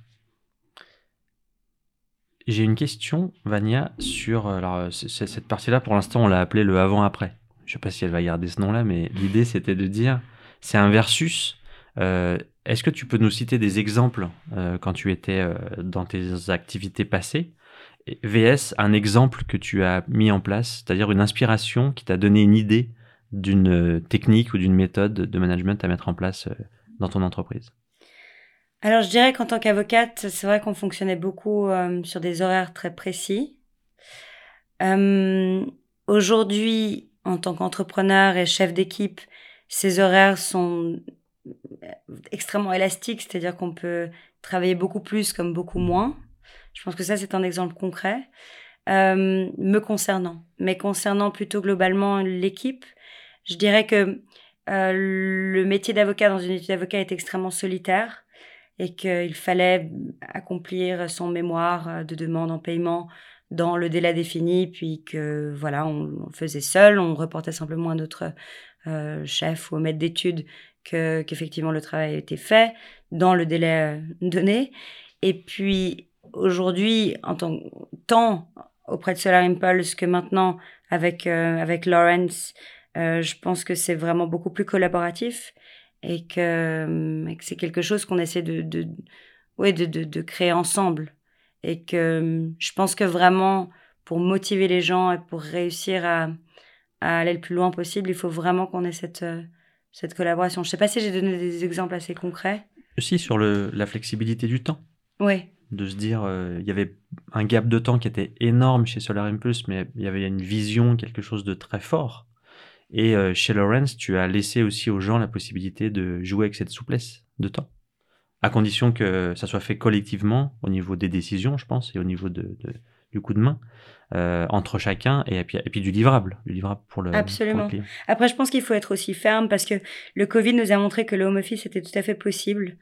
J'ai une question, Vania, sur alors, cette partie-là. Pour l'instant, on l'a appelée le avant-après. Je ne sais pas si elle va garder ce nom-là, mais l'idée, c'était de dire c'est un versus. Est-ce que tu peux nous citer des exemples quand tu étais dans tes activités passées? VS, un exemple que tu as mis en place, c'est-à-dire une inspiration qui t'a donné une idée d'une technique ou d'une méthode de management à mettre en place dans ton entreprise? Alors, je dirais qu'en tant qu'avocate, c'est vrai qu'on fonctionnait beaucoup euh, sur des horaires très précis. Euh, Aujourd'hui, en tant qu'entrepreneur et chef d'équipe, ces horaires sont extrêmement élastiques, c'est-à-dire qu'on peut travailler beaucoup plus comme beaucoup moins. Je pense que ça, c'est un exemple concret. Euh, me concernant, mais concernant plutôt globalement l'équipe, je dirais que euh, le métier d'avocat dans une étude d'avocat est extrêmement solitaire et qu'il fallait accomplir son mémoire euh, de demande en paiement dans le délai défini, puis que voilà, on, faisait seul, on reportait simplement à notre euh, chef ou au maître d'études que qu'effectivement le travail été fait dans le délai euh, donné. Et puis aujourd'hui, en tant, tant auprès de Solar Impulse que maintenant avec avec Lawrence, je pense que c'est vraiment beaucoup plus collaboratif et que, que c'est quelque chose qu'on essaie de, de, ouais, de, de, de, créer ensemble. Et que je pense que vraiment, pour motiver les gens et pour réussir à, à aller le plus loin possible, il faut vraiment qu'on ait cette, cette collaboration. Je ne sais pas si j'ai donné des exemples assez concrets. Aussi sur le, la flexibilité du temps. Oui. De se dire, euh, il y avait un gap de temps qui était énorme chez Solar Impulse, mais il y avait une vision, quelque chose de très fort. Et euh, chez Lawrence, tu as laissé aussi aux gens la possibilité de jouer avec cette souplesse de temps, à condition que ça soit fait collectivement au niveau des décisions, je pense, et au niveau de, du coup de main. Euh, entre chacun et puis, et puis du livrable, du livrable pour le, Absolument. Après, je pense qu'il faut être aussi ferme parce que le Covid nous a montré que le home office était tout à fait possible.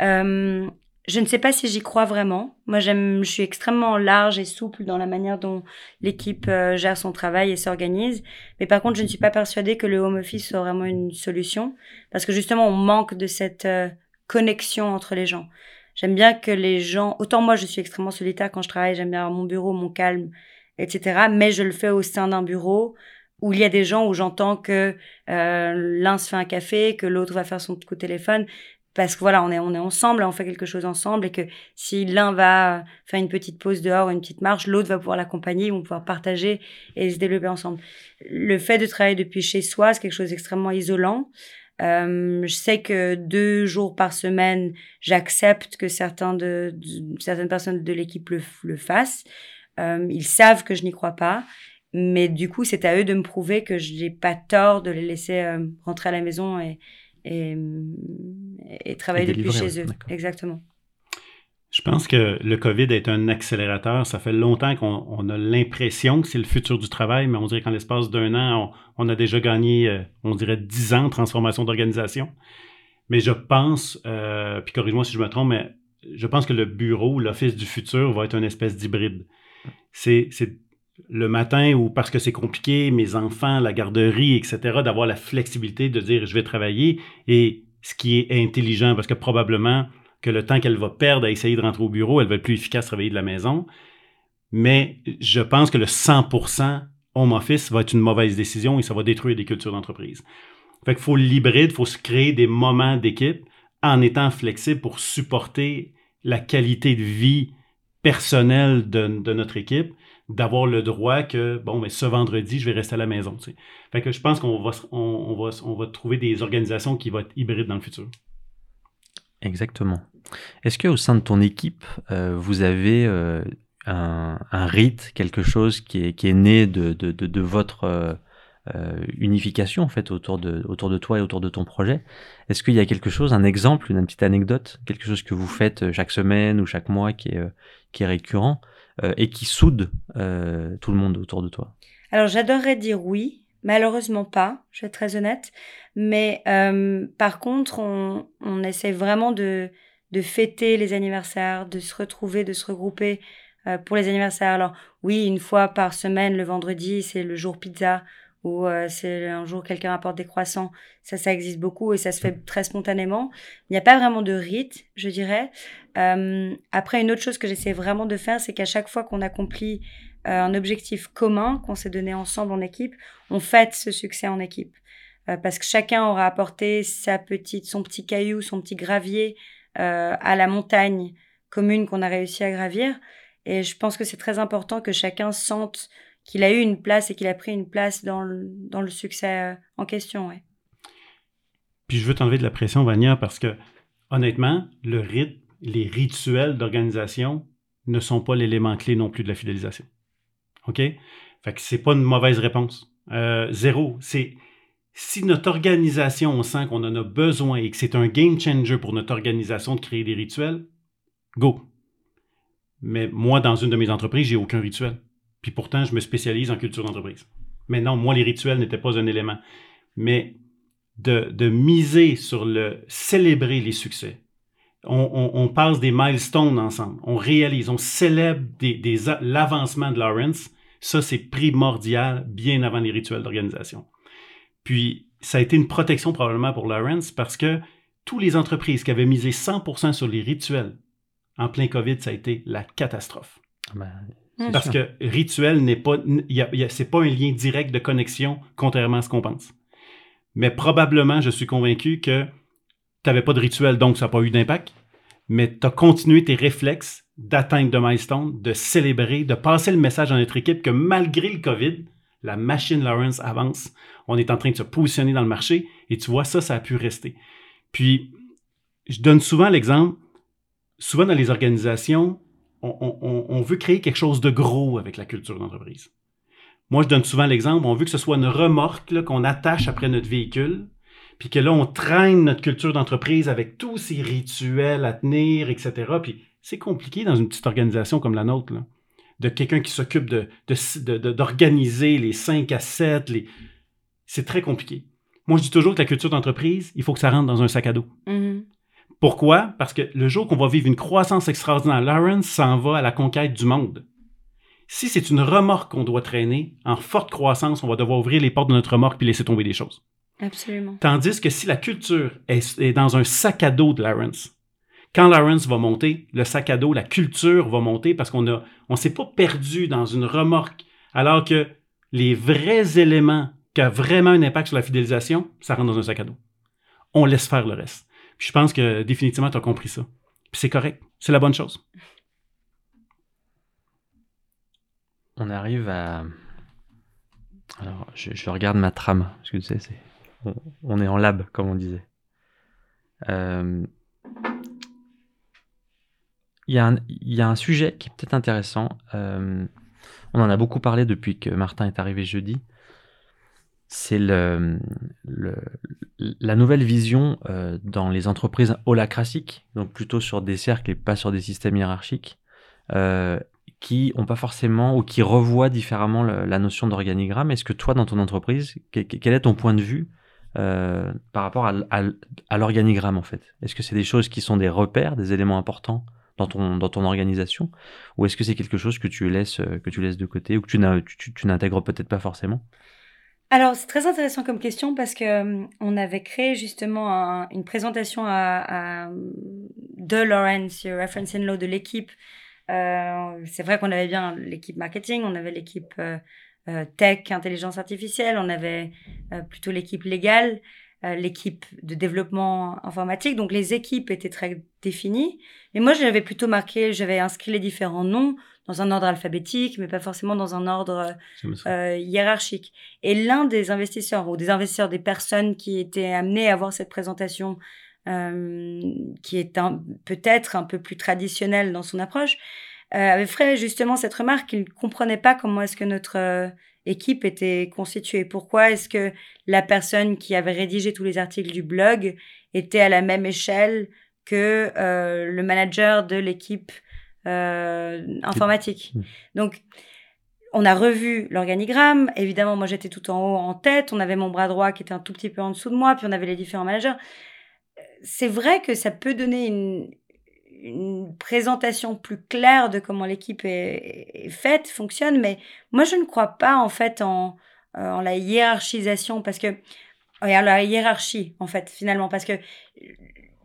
Euh, je ne sais pas si j'y crois vraiment. Moi, j'aime, je suis extrêmement large et souple dans la manière dont l'équipe euh, gère son travail et s'organise. Mais par contre, je ne suis pas persuadée que le home office soit vraiment une solution parce que justement, on manque de cette euh, connexion entre les gens. J'aime bien que les gens, autant moi, je suis extrêmement solitaire quand je travaille. J'aime bien mon bureau, mon calme, etc. Mais je le fais au sein d'un bureau où il y a des gens où j'entends que euh, l'un se fait un café, que l'autre va faire son coup de téléphone parce que voilà, on est, on est ensemble, on fait quelque chose ensemble et que si l'un va faire une petite pause dehors, une petite marche, l'autre va pouvoir l'accompagner, ils vont pouvoir partager et se développer ensemble. Le fait de travailler depuis chez soi, c'est quelque chose d'extrêmement isolant. Euh, je sais que deux jours par semaine, j'accepte que certains de, certaines personnes de l'équipe le, fassent. Euh, ils savent que je n'y crois pas. Mais du coup, c'est à eux de me prouver que je n'ai pas tort de les laisser euh, rentrer à la maison et, et, et travailler depuis chez eux. Exactement. Je pense que le COVID est un accélérateur. Ça fait longtemps qu'on a l'impression que c'est le futur du travail, mais on dirait qu'en l'espace d'un an, on, a déjà gagné, euh, on dirait, 10 ans de transformation d'organisation. Mais je pense, euh, puis corrige-moi si je me trompe, mais je pense que le bureau, l'office du futur va être une espèce d'hybride. C'est le matin ou parce que c'est compliqué, mes enfants, la garderie, etc., d'avoir la flexibilité de dire je vais travailler et ce qui est intelligent parce que probablement que le temps qu'elle va perdre à essayer de rentrer au bureau, elle va être plus efficace à travailler de la maison. Mais je pense que le 100% home office va être une mauvaise décision et ça va détruire des cultures d'entreprise. Fait qu'il faut l'hybride, il faut se créer des moments d'équipe en étant flexible pour supporter la qualité de vie personnelle de, de notre équipe d'avoir le droit que, bon, mais ce vendredi, je vais rester à la maison. Tu. Fait que je pense qu'on va, on, va, on va trouver des organisations qui vont être hybrides dans le futur. Exactement. Est-ce qu'au sein de ton équipe, euh, vous avez euh, un, un, rite, quelque chose qui est, qui est né de, de, de, votre euh, unification en fait autour de, autour de toi et autour de ton projet? Est-ce qu'il y a quelque chose, un exemple, une, petite anecdote, quelque chose que vous faites chaque semaine ou chaque mois qui est, qui est récurrent? Et qui soude euh, tout le monde autour de toi Alors j'adorerais dire oui, malheureusement pas, je vais être très honnête. Mais euh, par contre, on, on essaie vraiment de, de fêter les anniversaires, de se retrouver, de se regrouper pour les anniversaires. Alors oui, une fois par semaine, le vendredi, c'est le jour pizza où euh, c'est un jour quelqu'un apporte des croissants. Ça, ça existe beaucoup et ça se fait très spontanément. Il n'y a pas vraiment de rite, je dirais. Euh, après, une autre chose que j'essaie vraiment de faire, c'est qu'à chaque fois qu'on accomplit euh, un objectif commun qu'on s'est donné ensemble en équipe, on fête ce succès en équipe. Euh, parce que chacun aura apporté sa petite, son petit caillou, son petit gravier à la montagne commune qu'on a réussi à gravir. Et je pense que c'est très important que chacun sente qu'il a eu une place et qu'il a pris une place dans le, dans le succès euh, en question. Puis je veux t'enlever de la pression, Vania, parce que honnêtement, le rythme, les rituels d'organisation ne sont pas l'élément clé non plus de la fidélisation. OK? Fait que c'est pas une mauvaise réponse. Euh, zéro. C'est si notre organisation, on sent qu'on en a besoin et que c'est un game changer pour notre organisation de créer des rituels, go. Mais moi, dans une de mes entreprises, j'ai aucun rituel. Puis pourtant, je me spécialise en culture d'entreprise. Mais non, moi, les rituels n'étaient pas un élément. Mais de, miser sur le célébrer les succès. On, passe des milestones ensemble. On réalise, on célèbre l'avancement de Lawrence. Ça, c'est primordial bien avant les rituels d'organisation. Puis, ça a été une protection probablement pour Lawrence parce que toutes les entreprises qui avaient misé 100% sur les rituels en plein COVID, ça a été la catastrophe. Ben, parce que rituel n'est pas, c'est pas un lien direct de connexion, contrairement à ce qu'on pense. Mais probablement, je suis convaincu que tu n'avais pas de rituel, donc ça n'a pas eu d'impact. Mais tu as continué tes réflexes d'atteindre de milestone, de célébrer, de passer le message à notre équipe que malgré le COVID, la machine Lawrence avance. On est en train de se positionner dans le marché et tu vois, ça, ça a pu rester. Puis, je donne souvent l'exemple, souvent dans les organisations, on, veut créer quelque chose de gros avec la culture d'entreprise. Moi, je donne souvent l'exemple, on veut que ce soit une remorque qu'on attache après notre véhicule, puis que là, on traîne notre culture d'entreprise avec tous ces rituels à tenir, etc. Puis c'est compliqué dans une petite organisation comme la nôtre. De quelqu'un qui s'occupe d'organiser les 5 à 7. Les... C'est très compliqué. Moi, je dis toujours que la culture d'entreprise, il faut que ça rentre dans un sac à dos. Mm-hmm. Pourquoi? Parce que le jour qu'on va vivre une croissance extraordinaire, Lawrence s'en va à la conquête du monde. Si c'est une remorque qu'on doit traîner, en forte croissance, on va devoir ouvrir les portes de notre remorque puis laisser tomber des choses. Absolument. Tandis que si la culture est, est dans un sac à dos de Lawrence, quand Lawrence va monter, le sac à dos, la culture va monter parce qu'on a, on s'est pas perdu dans une remorque, alors que les vrais éléments qui ont vraiment un impact sur la fidélisation, ça rentre dans un sac à dos. On laisse faire le reste. Je pense que définitivement, tu as compris ça. Puis c'est correct. C'est la bonne chose. On arrive à. Alors, je, regarde ma trame, que c'est... On, est en lab, comme on disait. Euh, il y, a un, y a un sujet qui est peut-être intéressant. Euh, on en a beaucoup parlé depuis que Martin est arrivé jeudi. C'est le, la nouvelle vision euh, dans les entreprises holacrassiques, donc plutôt sur des cercles et pas sur des systèmes hiérarchiques, euh, qui ont pas forcément ou qui revoient différemment la notion d'organigramme. Est-ce que toi, dans ton entreprise, quel, est ton point de vue euh, par rapport à, à, l'organigramme en fait? Est-ce que c'est des choses qui sont des repères, des éléments importants dans ton, dans ton organisation? Ou est-ce que c'est quelque chose que tu laisses, que tu laisses de côté ou que tu n'intègres peut-être pas forcément? Alors, c'est très intéressant comme question parce que euh, on avait créé justement un, une présentation à, à, de Lawrence, Reference in Law de l'équipe. Euh, c'est vrai qu'on avait bien l'équipe marketing, on avait l'équipe euh, euh tech, intelligence artificielle, on avait euh, plutôt l'équipe légale. Euh, l'équipe de développement informatique. Donc les équipes étaient très définies. Et moi, j'avais plutôt marqué, j'avais inscrit les différents noms dans un ordre alphabétique, mais pas forcément dans un ordre euh, hiérarchique. Et l'un des investisseurs, ou des investisseurs, des personnes qui étaient amenées à voir cette présentation, euh, qui est peut-être un peu plus traditionnelle dans son approche, euh, avait fait justement cette remarque qu'il ne comprenait pas comment est-ce que notre euh, équipe était constituée. Pourquoi est-ce que la personne qui avait rédigé tous les articles du blog était à la même échelle que euh, le manager de l'équipe euh, informatique. Mmh. Donc, on a revu l'organigramme. Évidemment, moi, j'étais tout en haut en tête. On avait mon bras droit qui était un tout petit peu en dessous de moi. Puis on avait les différents managers. C'est vrai que ça peut donner une, une présentation plus claire de comment l'équipe est, est, faite, fonctionne, mais moi je ne crois pas en fait en euh, en la hiérarchisation parce que regarde la hiérarchie en fait finalement parce que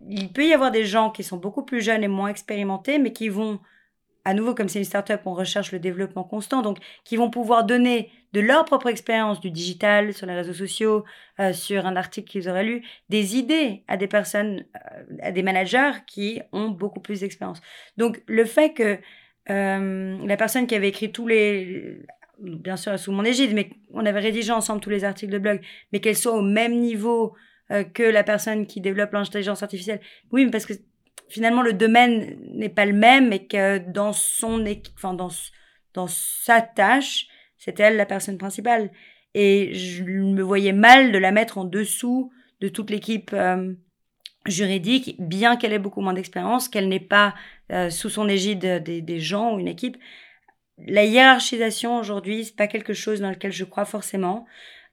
il peut y avoir des gens qui sont beaucoup plus jeunes et moins expérimentés mais qui vont à nouveau comme c'est une startup on recherche le développement constant donc qui vont pouvoir donner de leur propre expérience du digital sur les réseaux sociaux euh, sur un article qu'ils auraient lu des idées à des personnes euh, à des managers qui ont beaucoup plus d'expérience. Donc le fait que euh, la personne qui avait écrit tous les bien sûr sous mon égide, mais on avait rédigé ensemble tous les articles de blog, mais qu'elle soit au même niveau euh, que la personne qui développe l'intelligence artificielle. Oui, mais parce que finalement le domaine n'est pas le même et que dans son enfin dans dans sa tâche, c'était elle la personne principale. Et je me voyais mal de la mettre en dessous de toute l'équipe euh, juridique, bien qu'elle ait beaucoup moins d'expérience, qu'elle n'ait pas euh, sous son égide des, des gens ou une équipe la hiérarchisation aujourd'hui, c'est pas quelque chose dans lequel je crois forcément.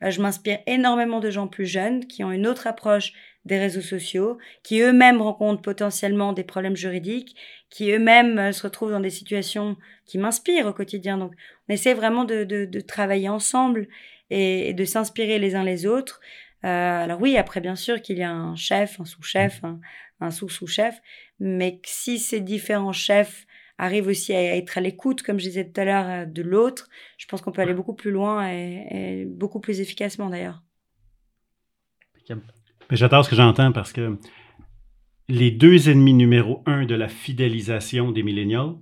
Euh, je m'inspire énormément de gens plus jeunes qui ont une autre approche des réseaux sociaux, qui eux-mêmes rencontrent potentiellement des problèmes juridiques, qui eux-mêmes euh, se retrouvent dans des situations qui m'inspirent au quotidien. Donc, on essaie vraiment de, de, travailler ensemble et, de s'inspirer les uns les autres. Euh, alors oui, après bien sûr qu'il y a un chef, un sous-chef, un, un sous-sous-chef, mais si ces différents chefs arrive aussi à être à l'écoute, comme je disais tout à l'heure, euh, de l'autre, je pense qu'on peut aller beaucoup plus loin et, beaucoup plus efficacement d'ailleurs. J'adore ce que j'entends parce que les deux ennemis numéro un de la fidélisation des millénials,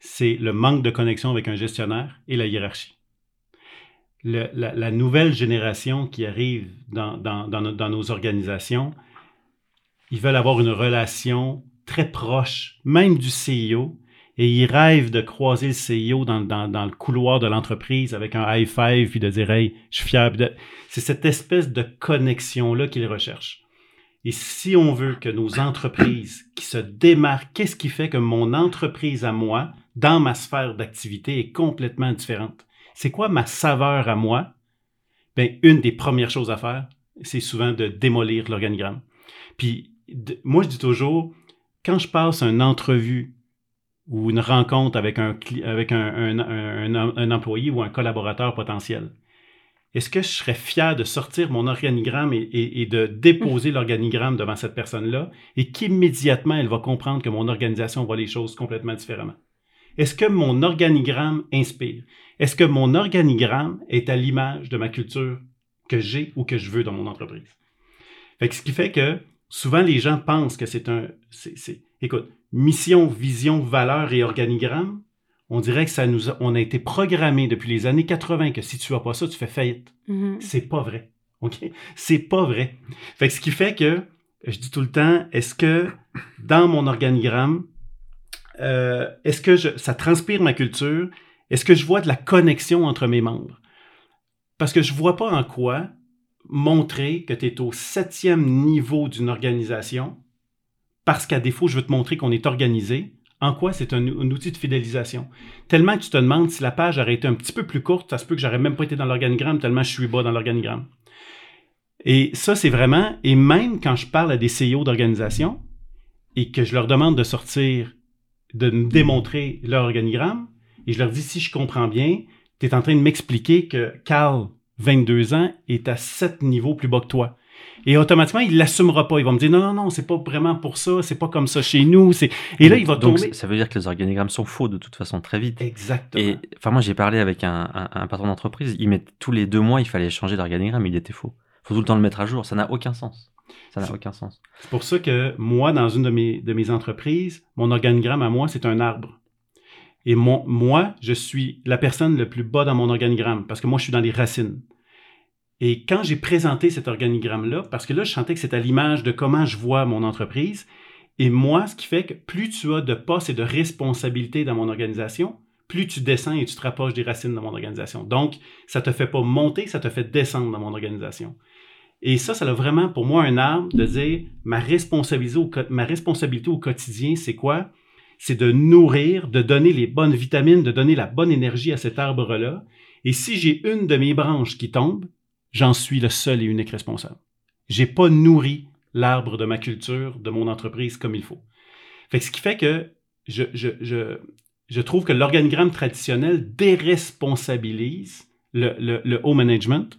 c'est le manque de connexion avec un gestionnaire et la hiérarchie. la, nouvelle génération qui arrive dans, dans, nos organisations, ils veulent avoir une relation très proche, même du CEO, et il rêve de croiser le CEO dans, le couloir de l'entreprise avec un high five puis de dire Hey, je suis fier. C'est cette espèce de connexion-là qu'il recherche. Et si on veut que nos entreprises qui se démarquent, qu'est-ce qui fait que mon entreprise à moi, dans ma sphère d'activité, est complètement différente? C'est quoi ma saveur à moi? Bien, une des premières choses à faire, c'est souvent de démolir l'organigramme. Puis, moi, je dis toujours, quand je passe une entrevue ou une rencontre avec un, avec un, un, un, employé ou un collaborateur potentiel. Est-ce que je serais fier de sortir mon organigramme et, et, de déposer mm. l'organigramme devant cette personne-là et qu'immédiatement elle va comprendre que mon organisation voit les choses complètement différemment? Est-ce que mon organigramme inspire? Est-ce que mon organigramme est à l'image de ma culture que j'ai ou que je veux dans mon entreprise? Fait que ce qui fait que souvent les gens pensent que c'est un. c'est, écoute, mission, vision, valeur et organigramme, on dirait que ça nous a, on a été programmé depuis les années 80 que si tu as pas ça, tu fais faillite. Mm-hmm. C'est pas vrai. OK? C'est pas vrai. Fait que ce qui fait que, je dis tout le temps, est-ce que dans mon organigramme, euh, est-ce que je, ça transpire ma culture? Est-ce que je vois de la connexion entre mes membres? Parce que je vois pas en quoi montrer que tu es au septième niveau d'une organisation parce qu'à défaut, je veux te montrer qu'on est organisé. En quoi c'est un, outil de fidélisation? Tellement que tu te demandes si la page aurait été un petit peu plus courte, ça se peut que j'aurais même pas été dans l'organigramme tellement je suis bas dans l'organigramme. Et ça, c'est vraiment, et même quand je parle à des CEO d'organisation et que je leur demande de sortir, de me démontrer leur organigramme, et je leur dis si je comprends bien, tu es en train de m'expliquer que Carl, 22 ans, est à 7 niveaux plus bas que toi. Et automatiquement, il l'assumera pas. Il va me dire non, non, non, c'est pas vraiment pour ça, c'est pas comme ça chez nous. Et là, il va donc, tomber. Ça veut dire que les organigrammes sont faux de toute façon très vite. Exactement. Et enfin, moi, j'ai parlé avec un, patron d'entreprise. Il met tous les deux mois, il fallait changer d'organigramme. Il était faux. Il faut tout le temps le mettre à jour. Ça n'a aucun sens. Ça n'a aucun sens. C'est pour ça que moi, dans une de mes, de mes entreprises, mon organigramme à moi, c'est un arbre. Et mon, moi, je suis la personne le plus bas dans mon organigramme parce que moi, je suis dans les racines. Et quand j'ai présenté cet organigramme-là, parce que là, je sentais que c'était à l'image de comment je vois mon entreprise, et moi, ce qui fait que plus tu as de postes et de responsabilités dans mon organisation, plus tu descends et tu te rapproches des racines de mon organisation. Donc, ça ne te fait pas monter, ça te fait descendre dans mon organisation. Et ça, ça a vraiment pour moi un arbre de dire ma responsabilité au quotidien, c'est quoi? C'est de nourrir, de donner les bonnes vitamines, de donner la bonne énergie à cet arbre-là. Et si j'ai une de mes branches qui tombe, j'en suis le seul et unique responsable. J'ai pas nourri l'arbre de ma culture, de mon entreprise comme il faut. Fait ce qui fait que je, je, je, je trouve que l'organigramme traditionnel déresponsabilise le, le, le haut management.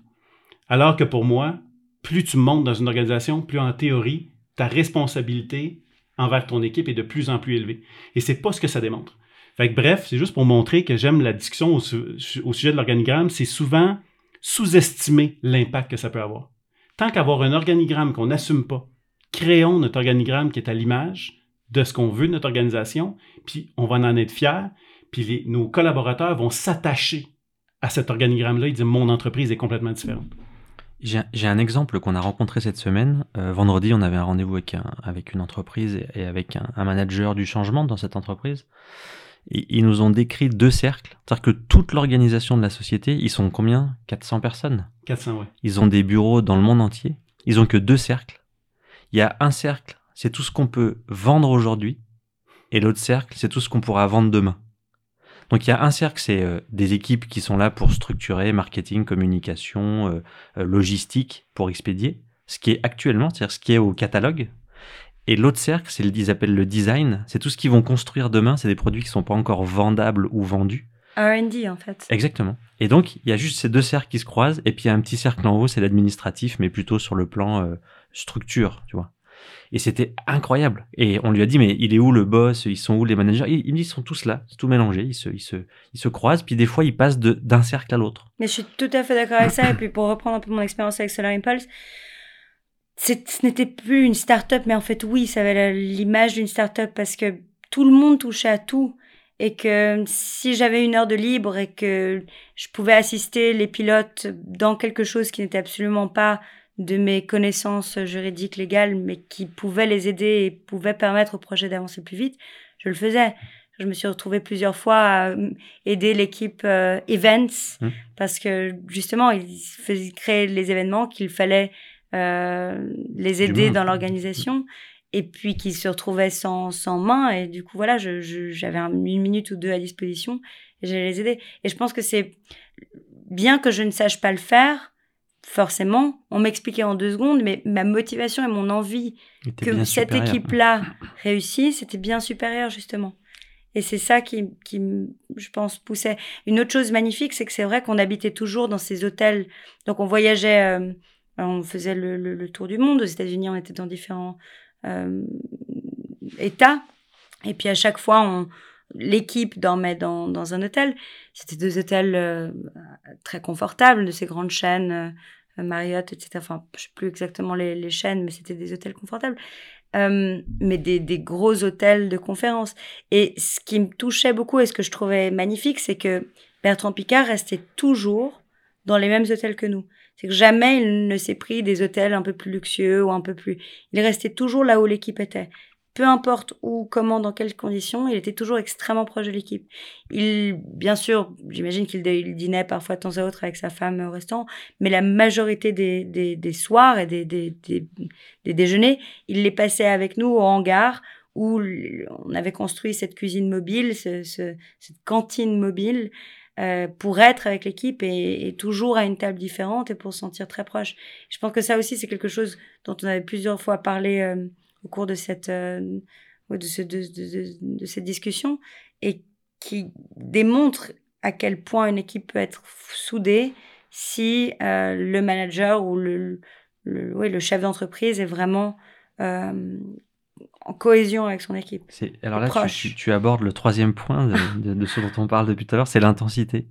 Alors que pour moi, plus tu montes dans une organisation, plus en théorie, ta responsabilité envers ton équipe est de plus en plus élevée. Et c'est pas ce que ça démontre. Fait que, bref, c'est juste pour montrer que j'aime la discussion au, au sujet de l'organigramme. C'est souvent sous-estimer l'impact que ça peut avoir. Tant qu'avoir un organigramme qu'on n'assume pas, créons notre organigramme qui est à l'image de ce qu'on veut de notre organisation, puis on va en être fiers, puis les- nos collaborateurs vont s'attacher à cet organigramme-là. Ils disent mon entreprise est complètement différente. J'ai un exemple qu'on a rencontré cette semaine. Euh, vendredi, on avait un rendez-vous avec, un- avec une entreprise et, avec un manager du changement dans cette entreprise. Et ils nous ont décrit deux cercles. C'est-à-dire que toute l'organisation de la société, ils sont combien? 400 personnes. 400, ouais. Ils ont des bureaux dans le monde entier. Ils ont que deux cercles. Il y a un cercle, c'est tout ce qu'on peut vendre aujourd'hui. Et l'autre cercle, c'est tout ce qu'on pourra vendre demain. Donc il y a un cercle, c'est euh, des équipes qui sont là pour structurer marketing, communication, euh, euh, logistique, pour expédier. Ce qui est actuellement, c'est-à-dire ce qui est au catalogue. Et l'autre cercle, c'est ils appellent le design. C'est tout ce qu'ils vont construire demain. C'est des produits qui sont pas encore vendables ou vendus. R&D, en fait. Exactement. Et donc, il y a juste ces deux cercles qui se croisent, et puis il y a un petit cercle en haut, c'est l'administratif, mais plutôt sur le plan euh, structure, tu vois. Et c'était incroyable. Et on lui a dit, mais il est où le boss? Ils sont où les managers? Il il me dit, ils sont tous là, c'est tout mélangé, ils se, ils se, ils se croisent, puis des fois, ils passent d'un cercle à l'autre. Mais je suis tout à fait d'accord avec ça. Et puis pour reprendre un peu mon expérience avec Solar Impulse, ce n'était plus une start-up, mais en fait, oui, ça avait l'image d'une start-up parce que tout le monde touchait à tout. Et que si j'avais une heure de libre et que je pouvais assister les pilotes dans quelque chose qui n'était absolument pas de mes connaissances juridiques légales, mais qui pouvait les aider et pouvait permettre au projet d'avancer plus vite, je le faisais. Je me suis retrouvée plusieurs fois à euh, aider l'équipe euh, Events Mmh. parce que justement, ils faisaient créer les événements qu'il fallait les aider dans l'organisation et puis qu'ils se retrouvaient sans, sans main et du coup voilà je- je- j'avais un- une minute ou deux à disposition et j'allais les aider et je pense que c'est bien que je ne sache pas le faire forcément on m'expliquait en deux secondes mais ma motivation et mon envie que cette équipe-là réussisse, c'était bien supérieur, justement. Et c'est ça qui, qui, je pense, poussait. Une autre chose magnifique, c'est que c'est vrai qu'on habitait toujours dans ces hôtels. Donc, on voyageait, euh, on faisait le, tour du monde. Aux États-Unis, on était dans différents euh, États. Et puis, à chaque fois, l'équipe dormait dans, un hôtel. C'était deux hôtels euh, très confortables, de ces grandes chaînes. euh, Marriott, etc. Enfin, je sais plus exactement les, chaînes, mais c'était des hôtels confortables. Euh, mais des, des gros hôtels de conférences. Et ce qui me touchait beaucoup et ce que je trouvais magnifique, c'est que Bertrand Picard restait toujours dans les mêmes hôtels que nous. C'est que jamais il ne s'est pris des hôtels un peu plus luxueux ou un peu plus. Il restait toujours là où l'équipe était. Peu importe où, comment, dans quelles conditions, il était toujours extrêmement proche de l'équipe. Il, bien sûr, j'imagine qu'il dî- il dînait parfois de temps à autre avec sa femme au restaurant, mais la majorité des, des, des soirs et des, des, des, déjeuners, il les passait avec nous au hangar où on avait construit cette cuisine mobile, ce, ce- cette cantine mobile, euh, pour être avec l'équipe et, et toujours à une table différente et pour se sentir très proche. Je pense que ça aussi, c'est quelque chose dont on avait plusieurs fois parlé euh, au cours de cette, euh, de, ce- de, de- de- cette discussion et qui démontre à quel point une équipe peut être soudée si euh, le manager ou le, le, oui, le chef d'entreprise est vraiment euh, en cohésion avec son équipe. Alors là, tu, proche. tu- tu abordes le troisième point de, de- de ce dont on parle depuis tout à l'heure, c'est l'intensité.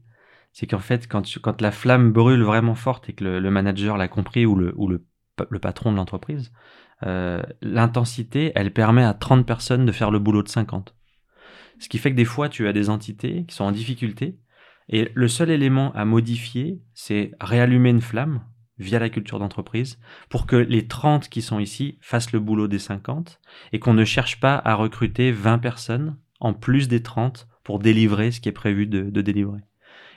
C'est qu'en fait, quand, tu- quand la flamme brûle vraiment forte et que le, le manager l'a compris ou le, ou le, pa- le patron de l'entreprise, euh, l'intensité, elle permet à 30 personnes de faire le boulot de 50. Ce qui fait que des fois, tu as des entités qui sont en difficulté et le seul élément à modifier, c'est réallumer une flamme via la culture d'entreprise pour que les 30 qui sont ici fassent le boulot des 50 et qu'on ne cherche pas à recruter 20 personnes en plus des 30 pour délivrer ce qui est prévu de, délivrer.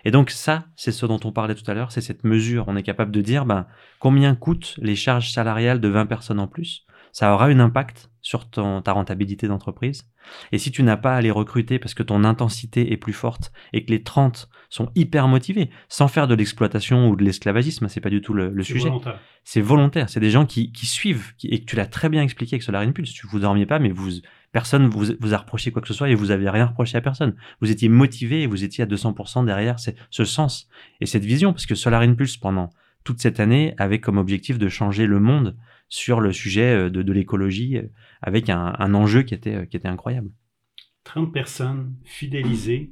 Et donc ça, c'est ce dont on parlait tout à l'heure, c'est cette mesure. On est capable de dire ben, combien coûtent les charges salariales de 20 personnes en plus? Ça aura un impact sur ton, ta rentabilité d'entreprise. Et si tu n'as pas à les recruter parce que ton intensité est plus forte et que les 30 sont hyper motivés, sans faire de l'exploitation ou de l'esclavagisme, c'est pas du tout le, sujet c'est volontaire. C'est des gens qui, qui suivent qui- et que tu l'as très bien expliqué avec Solar Impulse. Tu vous dormiez pas, mais vous personne vous, vous a reproché quoi que ce soit et vous avez rien reproché à personne. Vous étiez motivé et vous étiez à 200% derrière ce sens et cette vision parce que Solar Impulse pendant toute cette année avait comme objectif de changer le monde sur le sujet euh, de, l'écologie euh, avec un, enjeu qui était, euh, qui était incroyable. 30 personnes fidélisées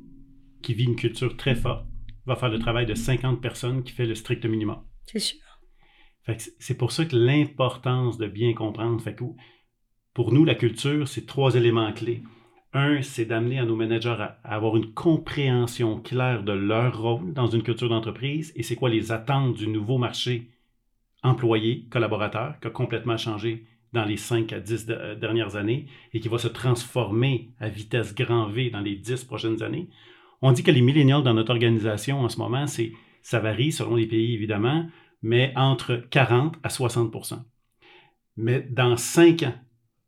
qui vivent une culture très forte va faire le travail de 50 personnes qui fait le strict minimum. C'est sûr. C'est pour ça que l'importance de bien comprendre, fait que pour nous, la culture, c'est trois éléments clés. Un, c'est d'amener à nos managers à, avoir une compréhension claire de leur rôle dans une culture d'entreprise et c'est quoi les attentes du nouveau marché employé, collaborateur, qui a complètement changé dans les 5 à 10 euh, dernières années et qui va se transformer à vitesse grand V dans les 10 prochaines années. On dit que les millénials dans notre organisation en ce moment, ça varie selon les pays évidemment, mais entre 40 à 60% Mais dans 5 ans,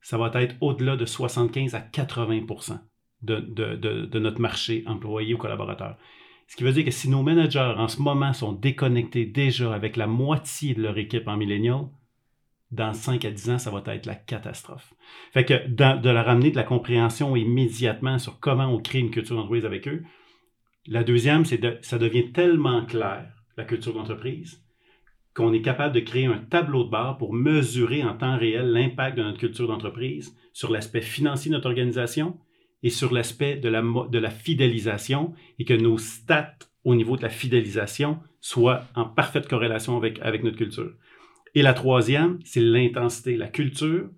ça va être au-delà de 75 à 80 de, de, de, notre marché employé ou collaborateur. Ce qui veut dire que si nos managers en ce moment sont déconnectés déjà avec la moitié de leur équipe en millénial, dans 5 à 10 ans, ça va être la catastrophe. Fait que de leur amener de la compréhension immédiatement sur comment on crée une culture d'entreprise avec eux, la deuxième, c'est que ça devient tellement clair, la culture d'entreprise, qu'on est capable de créer un tableau de bord pour mesurer en temps réel l'impact de notre culture d'entreprise sur l'aspect financier de notre organisation et sur l'aspect de la, de la fidélisation et que nos stats au niveau de la fidélisation soient en parfaite corrélation avec, avec notre culture. Et la troisième, c'est l'intensité. La culture,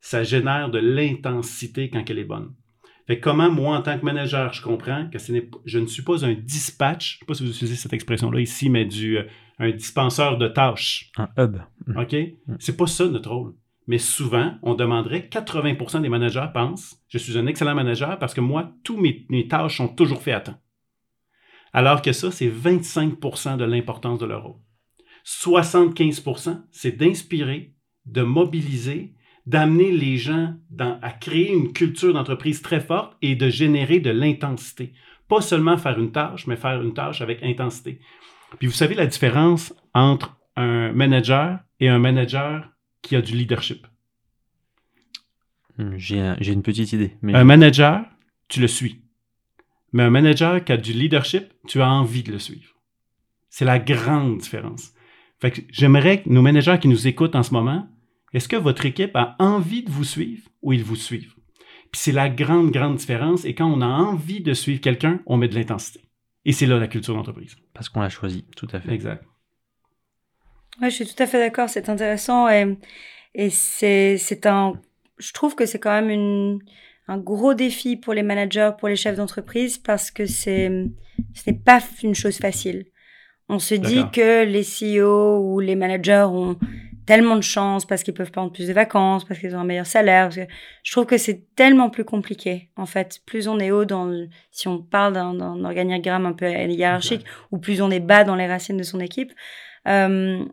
ça génère de l'intensité quand elle est bonne comment, moi, en tant que manager, je comprends que ce je ne suis pas un dispatch, je ne sais pas si vous utilisez cette expression-là ici, mais du, euh, un dispenseur de tâches. Un hub. OK? Mm. C'est pas ça notre rôle. Mais souvent, on demanderait, 80% des managers pensent, je suis un excellent manager parce que moi, tous mes, mes tâches sont toujours faites à temps. Alors que ça, c'est 25% de l'importance de leur rôle. 75%, c'est d'inspirer, de mobiliser d'amener les gens à créer une culture d'entreprise très forte et de générer de l'intensité. Pas seulement faire une tâche, mais faire une tâche avec intensité. Puis vous savez la différence entre un manager et un manager qui a du leadership. Hmm, j'ai une petite idée. Un manager, tu le suis. Mais un manager qui a du leadership, tu as envie de le suivre. C'est la grande différence. Fait j'aimerais que nos managers qui nous écoutent en ce moment, est-ce que votre équipe a envie de vous suivre ou ils vous suivent? Puis c'est la grande, grande différence. Et quand on a envie de suivre quelqu'un, on met de l'intensité. Et c'est là la culture d'entreprise. Parce qu'on l'a choisi, tout à fait. Exact. Oui, je suis tout à fait d'accord. C'est intéressant. Et, et c'est, un. Je trouve que c'est quand même une, un gros défi pour les managers, pour les chefs d'entreprise, parce que c'est, ce n'est pas une chose facile. On se dit que les CEO ou les managers ont tellement de chance parce qu'ils peuvent prendre plus de vacances, parce qu'ils ont un meilleur salaire. je trouve que c'est tellement plus compliqué, en fait. Plus on est haut dans si on parle d'un organigramme un peu hiérarchique, ou plus on est bas dans les racines de son équipe, euh,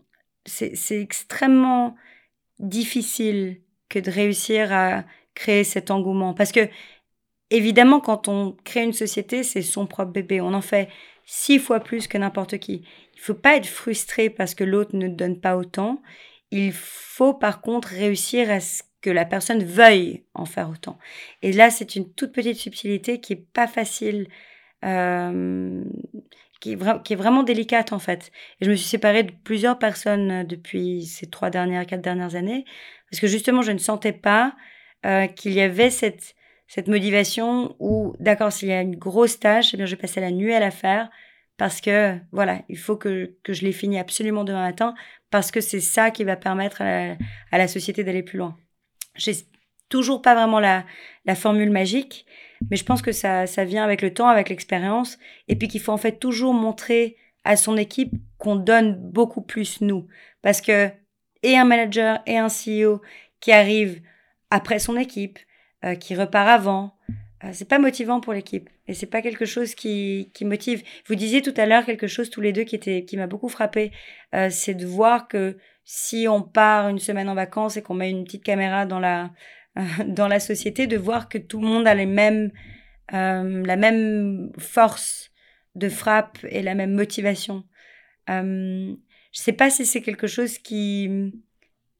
c'est extrêmement difficile que de réussir à créer cet engouement. Parce que, évidemment, quand on crée une société, c'est son propre bébé. On en fait six fois plus que n'importe qui. Il faut pas être frustré parce que l'autre ne donne pas autant. Il faut par contre réussir à ce que la personne veuille en faire autant. Et là, c'est une toute petite subtilité qui est pas facile, euh, qui, est vraiment délicate en fait. Et je me suis séparée de plusieurs personnes euh, depuis ces trois dernières, quatre dernières années, parce que justement, je ne sentais pas euh, qu'il y avait cette, cette motivation où, d'accord, s'il y a une grosse tâche, eh bien, je vais passer la nuit à la faire parce que voilà, il faut que, que je l'ai fini absolument demain matin parce que c'est ça qui va permettre à la, société d'aller plus loin. J'ai toujours pas vraiment la, la formule magique, mais je pense que ça, ça vient avec le temps, avec l'expérience, et puis qu'il faut en fait toujours montrer à son équipe qu'on donne beaucoup plus nous, parce que et un manager et un CEO qui arrive après son équipe, euh, qui repart avant, euh, c'est pas motivant pour l'équipe et c'est pas quelque chose qui, qui motive. Vous disiez tout à l'heure quelque chose tous les deux qui qui m'a beaucoup frappé, euh, c'est de voir que si on part une semaine en vacances et qu'on met une petite caméra dans la dans la société, de voir que tout le monde a les mêmes euh, la même force de frappe et la même motivation. Euh, je sais pas si c'est quelque chose qui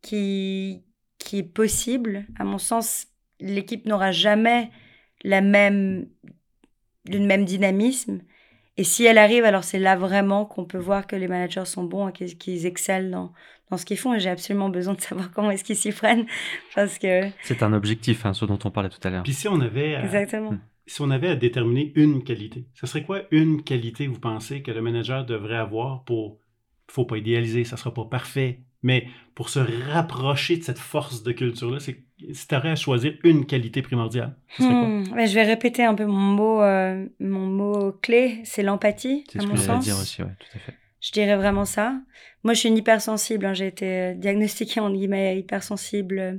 qui qui est possible. À mon sens, l'équipe n'aura jamais la même, le même dynamisme. Et si elle arrive, alors c'est là vraiment qu'on peut voir que les managers sont bons et qu'ils excellent dans, dans ce qu'ils font. Et j'ai absolument besoin de savoir comment est-ce qu'ils s'y prennent. Parce que... C'est un objectif, hein, ce dont on parlait tout à l'heure. Puis si on avait... à- Exactement. Hmm. si on avait à déterminer une qualité, ce serait quoi une qualité, vous pensez, que le manager devrait avoir pour... faut pas idéaliser, ça sera pas parfait, mais pour se rapprocher de cette force de culture-là, c'est si tu à choisir une qualité primordiale, ce serait quoi? Hmm, ouais, je vais répéter un peu mon mot, euh, mon mot clé, c'est l'empathie, C'est à ce que mon j'allais sens. dire aussi, ouais, tout à fait. Je dirais vraiment ça. Moi, je suis une hypersensible. hein. J'ai été euh, diagnostiquée en guillemets hypersensible euh,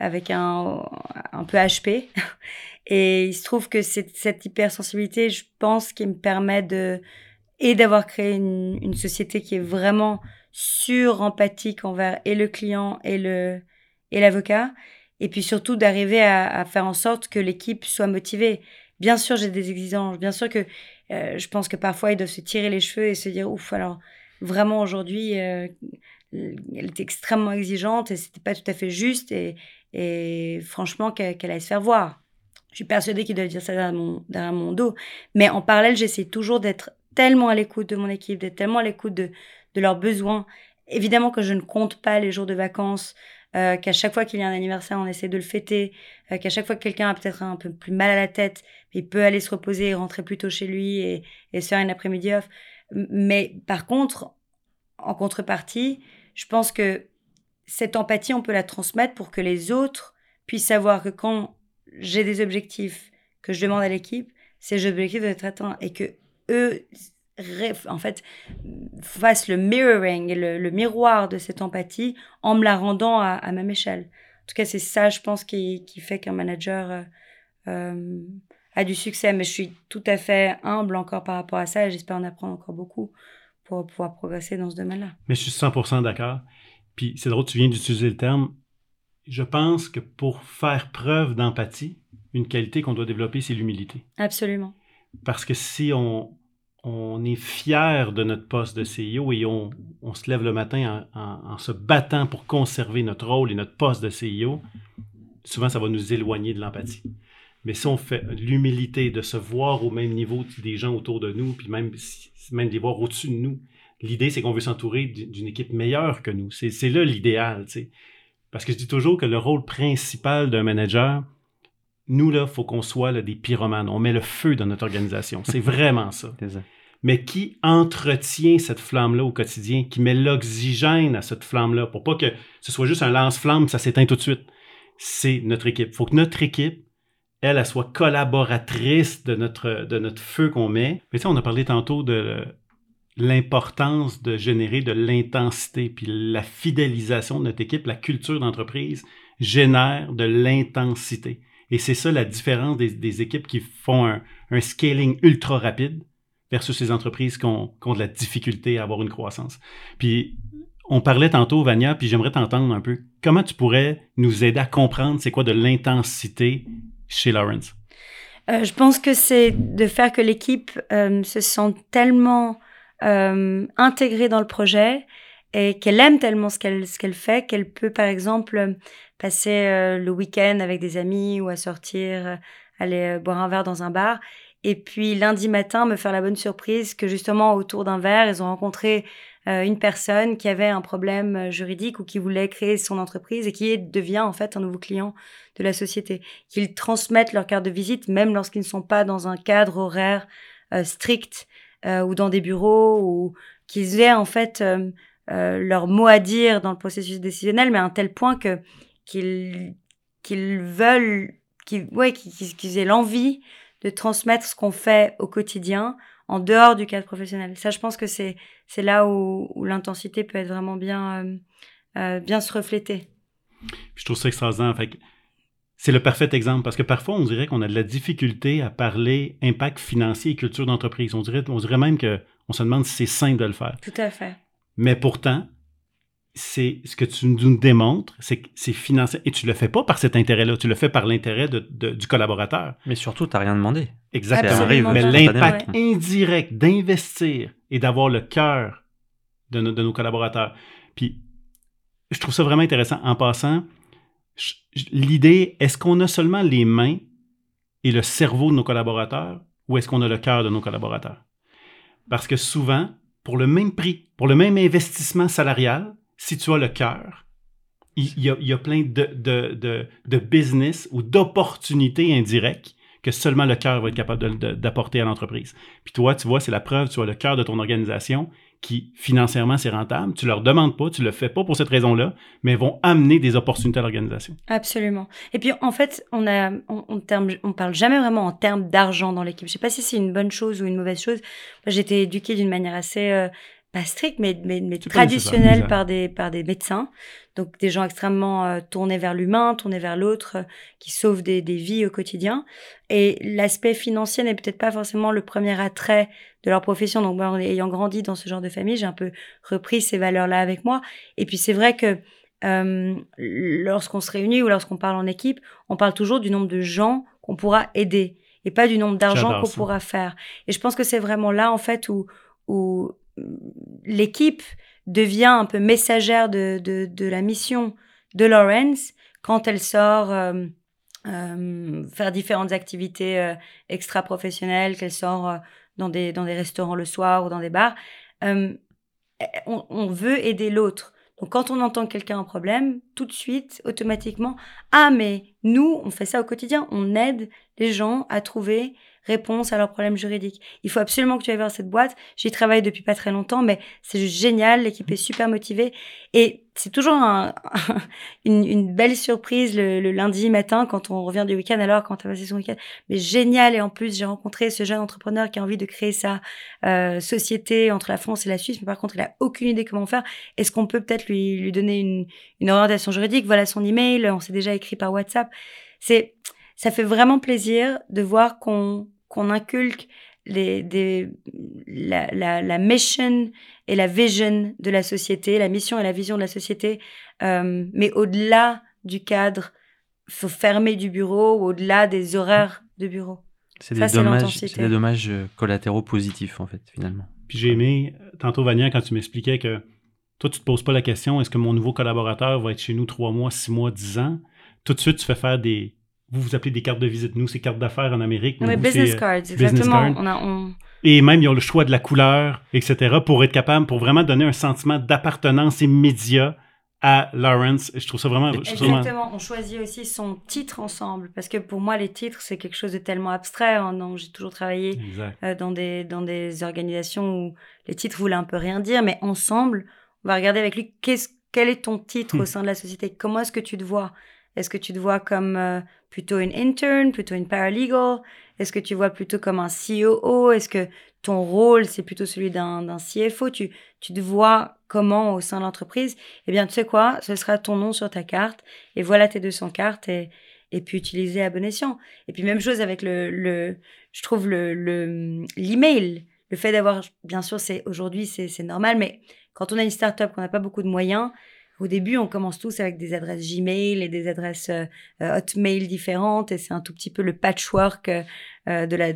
avec un, un peu HP. Et il se trouve que cette hypersensibilité, je pense, qui me permet de et d'avoir créé une, société qui est vraiment sur-empathique envers et le client et le et l'avocat. Et puis surtout d'arriver à, à faire en sorte que l'équipe soit motivée. Bien sûr, j'ai des exigences. Bien sûr que euh, je pense que parfois ils doivent se tirer les cheveux et se dire ouf alors vraiment aujourd'hui euh, elle était extrêmement exigeante et c'était pas tout à fait juste et, et franchement qu'elle qu'elle allait se faire voir. Je suis persuadée qu'ils doivent dire ça derrière mon, derrière mon dos. Mais en parallèle, j'essaie toujours d'être tellement à l'écoute de mon équipe, d'être tellement à l'écoute de, de leurs besoins. Évidemment que je ne compte pas les jours de vacances, euh, qu'à chaque fois qu'il y a un anniversaire, on essaie de le fêter, euh, qu'à chaque fois que quelqu'un a peut-être un peu plus mal à la tête, il peut aller se reposer et rentrer plus tôt chez lui et, et se faire une après-midi off. Mais par contre, en contrepartie, je pense que cette empathie, on peut la transmettre pour que les autres puissent savoir que quand j'ai des objectifs que je demande à l'équipe, ces objectifs doivent être atteints et que eux, en fait, fassent le mirroring, le, le miroir de cette empathie en me la rendant à, à même échelle. En tout cas, c'est ça, je pense, qui, qui fait qu'un manager euh, euh, a du succès. Mais je suis tout à fait humble encore par rapport à ça et j'espère en apprendre encore beaucoup pour pouvoir progresser dans ce domaine-là. Mais je suis 100% d'accord. Puis c'est drôle, tu viens d'utiliser le terme. Je pense que pour faire preuve d'empathie, une qualité qu'on doit développer, c'est l'humilité. Absolument. Parce que si on, on est fier de notre poste de CEO et on, on se lève le matin en, en- en se battant pour conserver notre rôle et notre poste de CEO, souvent ça va nous éloigner de l'empathie. Mais si on fait l'humilité de se voir au même niveau des gens autour de nous, puis même, même de les voir au-dessus de nous, l'idée c'est qu'on veut s'entourer d'une équipe meilleure que nous. C'est là l'idéal. tu sais. Parce que je dis toujours que le rôle principal d'un manager, nous, là, faut qu'on soit là, des pyromanes. On met le feu dans notre organisation. C'est vraiment ça. Mais qui entretient cette flamme-là au quotidien, qui met l'oxygène à cette flamme-là, pour pas que ce soit juste un lance-flamme, ça s'éteint tout de suite. C'est notre équipe. faut que notre équipe, elle, soit collaboratrice de notre, feu qu'on met. Tu on a parlé tantôt de l'importance de générer de l'intensité, puis la fidélisation de notre équipe, la culture d'entreprise génère de l'intensité. Et c'est ça la différence des, équipes qui font un, scaling ultra rapide versus les entreprises qui ont, qui ont de la difficulté à avoir une croissance. Puis, on parlait tantôt, Vania, puis j'aimerais t'entendre un peu. Comment tu pourrais nous aider à comprendre c'est quoi de l'intensité chez Lawrence? Euh, je pense que c'est de faire que l'équipe euh, se sente tellement euh, intégrée dans le projet et qu'elle aime tellement ce qu'elle ce qu'elle fait qu'elle peut par exemple passer le week-end avec des amis ou à sortir, aller boire un verre dans un bar et puis lundi matin me faire la bonne surprise que justement autour d'un verre ils ont rencontré une personne qui avait un problème euh, juridique ou qui voulait créer son entreprise et qui devient en fait un nouveau client de la société. Qu'ils transmettent leur carte de visite, même lorsqu'ils ne sont pas dans un cadre horaire euh, strict euh, ou dans des bureaux, ou qu'ils aient en fait euh, euh, leur mot à dire dans le processus décisionnel, mais à un tel point que qu'ils qu'ils veulent, qu'ils ouais, qu'ils aient l'envie de transmettre ce qu'on fait au quotidien en dehors du cadre professionnel. Ça, je pense que c'est c'est là où, où l'intensité peut être vraiment bien euh, euh, bien se refléter. Je trouve ça extraordinaire. Fait que c'est le parfait exemple parce que parfois, on dirait qu'on a de la difficulté à parler impact financier et culture d'entreprise. On dirait, on dirait même qu'on se demande si c'est simple de le faire. Tout à fait. Mais pourtant, c'est ce que tu nous démontres, c'est que c'est financier. Et tu le fais pas par cet intérêt-là, tu le fais par l'intérêt de- de- du collaborateur. Mais surtout, tu n'as rien demandé. Exactement. Absolument Mais l'impact Ouais. indirect d'investir et d'avoir le cœur de, no- de nos collaborateurs. Puis, je trouve ça vraiment intéressant. En passant, l'idée, est-ce qu'on a seulement les mains et le cerveau de nos collaborateurs ou est-ce qu'on a le cœur de nos collaborateurs? Parce que souvent, pour le même prix, pour le même investissement salarial, si tu as le cœur, il y, a, plein de, de, de business ou d'opportunités indirectes que seulement le cœur va être capable d'apporter à l'entreprise. Puis toi, tu vois, c'est la preuve, tu as le cœur de ton organisation qui financièrement c'est rentable. Tu leur demandes pas, tu le fais pas pour cette raison-là, mais vont amener des opportunités à l'organisation. Absolument. Et puis en fait, on a, on, terme, on parle jamais vraiment en termes d'argent dans l'équipe. Je sais pas si c'est une bonne chose ou une mauvaise chose. J'ai été éduquée d'une manière assez euh, pas strict, mais, mais, mais traditionnel par des, par des médecins. Donc des gens extrêmement euh, tournés vers l'humain, tournés vers l'autre, euh, qui sauvent des, des vies au quotidien. Et l'aspect financier n'est peut-être pas forcément le premier attrait de leur profession. Donc moi, ayant grandi dans ce genre de famille, j'ai un peu repris ces valeurs-là avec moi. Et puis c'est vrai que euh, lorsqu'on se réunit ou lorsqu'on parle en équipe, on parle toujours du nombre de gens qu'on pourra aider et pas du nombre d'argent qu'on pourra faire. Et je pense que c'est vraiment là en fait où où l'équipe devient un peu messagère de, de, la mission de Lawrence quand elle sort euh, euh, faire différentes activités euh, extra-professionnelles, qu'elle sort dans, des, dans des restaurants le soir ou dans des bars. On, on, veut aider l'autre. Donc quand on entend quelqu'un un problème, tout de suite, automatiquement, ah mais nous, on fait ça au quotidien, on aide les gens à trouver réponse à leurs problèmes juridiques. Il faut absolument que tu ailles voir cette boîte. J'y travaille depuis pas très longtemps, mais c'est juste génial. L'équipe est super motivée. Et c'est toujours un, une, une, belle surprise le, lundi matin quand on revient du week-end. Alors, quand tu as passé son week-end. Mais génial. Et en plus, j'ai rencontré ce jeune entrepreneur qui a envie de créer sa euh, société entre la France et la Suisse. Mais par contre, il a aucune idée comment faire. Est-ce qu'on peut peut-être lui, lui donner une, une orientation juridique? Voilà son email. On s'est déjà écrit par WhatsApp. C'est, ça fait vraiment plaisir de voir qu'on qu'on inculque les, des, la, la, la, mission et la vision de la société, la mission et la vision de la société, euh, mais au-delà du cadre, faut fermer du bureau ou au-delà des horaires de bureau. C'est des, dommages, des dommages euh, collatéraux positifs, en fait, finalement. Puis j'ai aimé, tantôt, Vania, quand tu m'expliquais que toi, tu te poses pas la question, est-ce que mon nouveau collaborateur va être chez nous trois mois, six mois, dix ans? Tout de suite, tu fais faire des, vous vous appelez des cartes de visite. Nous, c'est cartes d'affaires en Amérique. Oui, business euh, cards, exactement. On a, Et même, ils ont le choix de la couleur, etc., pour être capable, pour vraiment donner un sentiment d'appartenance immédiat à Lawrence. Je trouve ça vraiment... Exactement. On choisit aussi son titre ensemble, parce que pour moi, les titres, c'est quelque chose de tellement abstrait. Hein, j'ai toujours travaillé euh, dans, des, dans des organisations où les titres voulaient un peu rien dire, mais ensemble, on va regarder avec lui quel est ton titre au hmm. sein de la société? Comment est-ce que tu te vois? Est-ce que tu te vois comme euh, plutôt une intern, plutôt une paralegal? Est-ce que tu vois plutôt comme un COO Est-ce que ton rôle, c'est plutôt celui d'un CFO tu, tu te vois comment au sein de l'entreprise? Eh bien, tu sais quoi? Ce sera ton nom sur ta carte. Et voilà tes 200 cartes et, puis utiliser à bon escient. Et puis même chose avec le, je trouve le l'email. Le, le fait d'avoir, bien sûr, c'est aujourd'hui c'est normal, mais quand on a une startup, qu'on n'a pas beaucoup de moyens, au début, on commence tous avec des adresses Gmail et des adresses euh, euh, Hotmail différentes, et c'est un tout petit peu le patchwork euh, de la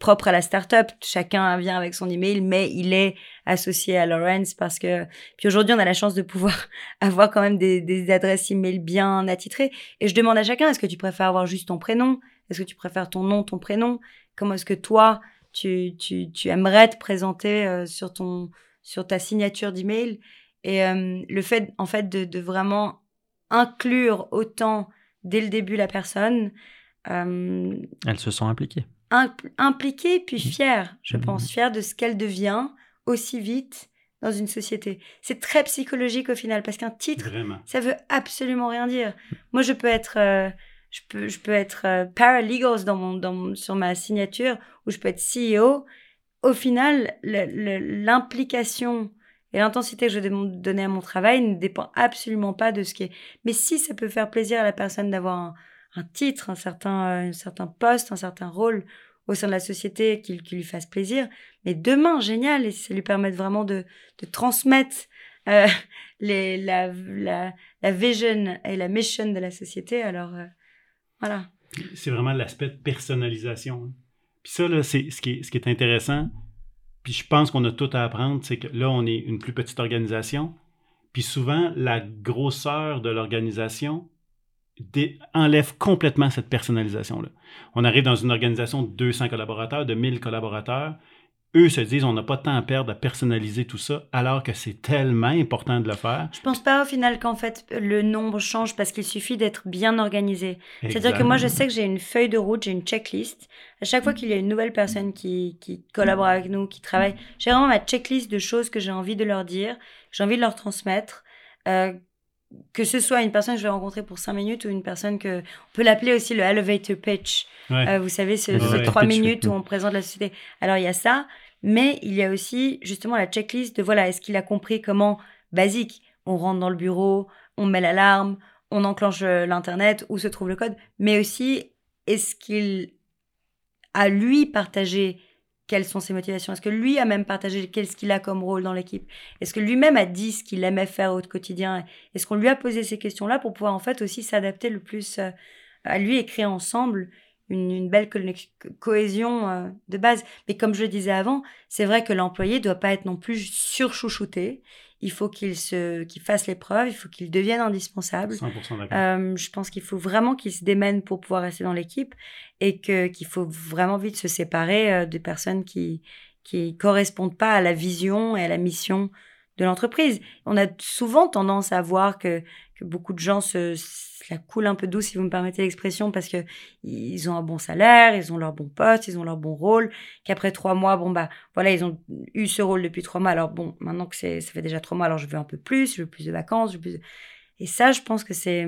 propre à la startup. Chacun vient avec son email, mais il est associé à Lawrence parce que. Puis aujourd'hui, on a la chance de pouvoir avoir quand même des, des adresses email bien attitrées. Et je demande à chacun est-ce que tu préfères avoir juste ton prénom? Est-ce que tu préfères ton nom, ton prénom? Comment est-ce que toi tu, tu, tu aimerais te présenter sur ton sur ta signature d'email? Et euh, le fait, en fait, de, de, vraiment inclure autant dès le début la personne. Euh, Elle se sent impliquée. impliquée, puis mmh. fière, je mmh. pense. Fière de ce qu'elle devient aussi vite dans une société. C'est très psychologique au final, parce qu'un titre, ça veut absolument rien dire. Moi, je peux être... Euh, je peux, je peux être euh, paralegal dans mon, dans sur ma signature ou je peux être CEO. Au final, l'implication et l'intensité que je vais donner à mon travail ne dépend absolument pas de ce qui est. Mais si ça peut faire plaisir à la personne d'avoir un, titre, un certain, euh, un certain poste, un certain rôle au sein de la société qui, lui fasse plaisir, mais demain, génial, et ça lui permet vraiment de, transmettre euh, la, la, la, vision et la mission de la société, alors euh, voilà. C'est vraiment l'aspect de personnalisation. Hein. Puis ça, là, c'est ce qui est, ce qui est intéressant puis je pense qu'on a tout à apprendre, c'est que là, on est une plus petite organisation. Puis souvent, la grosseur de l'organisation enlève complètement cette personnalisation-là. On arrive dans une organisation de 200 collaborateurs, de 1000 collaborateurs. Eux se disent, on n'a pas de temps à perdre à personnaliser tout ça, alors que c'est tellement important de le faire. Je pense pas au final qu'en fait le nombre change parce qu'il suffit d'être bien organisé. C'est-à-dire que moi, je sais que j'ai une feuille de route, j'ai une checklist. À chaque fois qu'il y a une nouvelle personne qui, qui collabore avec nous, qui travaille, j'ai vraiment ma checklist de choses que j'ai envie de leur dire, que j'ai envie de leur transmettre. Euh, que ce soit une personne que je vais rencontrer pour 5 minutes ou une personne que on peut l'appeler aussi le elevator pitch. Euh, vous savez, ce, trois 3 minutes où on présente la société. Alors il y a ça, mais il y a aussi justement la checklist de voilà, est-ce qu'il a compris comment basique, on rentre dans le bureau, on met l'alarme, on enclenche euh, l'internet, où se trouve le code, mais aussi est-ce qu'il a lui partagé quelles sont ses motivations? Est-ce que lui a même partagé qu'est-ce qu'il a comme rôle dans l'équipe? Est-ce que lui-même a dit ce qu'il aimait faire au quotidien? Est-ce qu'on lui a posé ces questions-là pour pouvoir en fait aussi s'adapter le plus euh, à lui et créer ensemble une, belle cohésion euh, de base. Mais comme je le disais avant, c'est vrai que l'employé doit pas être non plus surchouchouté il faut qu'il se, qu'il fasse les preuves, il faut qu'il devienne indispensable. 100% d'accord. Euh, je pense qu'il faut vraiment qu'il se démène pour pouvoir rester dans l'équipe et que qu'il faut vraiment vite se séparer euh, des personnes qui qui correspondent pas à la vision et à la mission de l'entreprise. On a souvent tendance à voir que, que beaucoup de gens se, la coulent un peu douce, si vous me permettez l'expression, parce que ils ont un bon salaire, ils ont leur bon poste, ils ont leur bon rôle, qu'après trois mois, bon bah voilà, ils ont eu ce rôle depuis trois mois. Alors bon, maintenant que c'est, ça fait déjà trois mois, alors je veux un peu plus, je veux plus de vacances, je veux plus. Et ça, je pense que c'est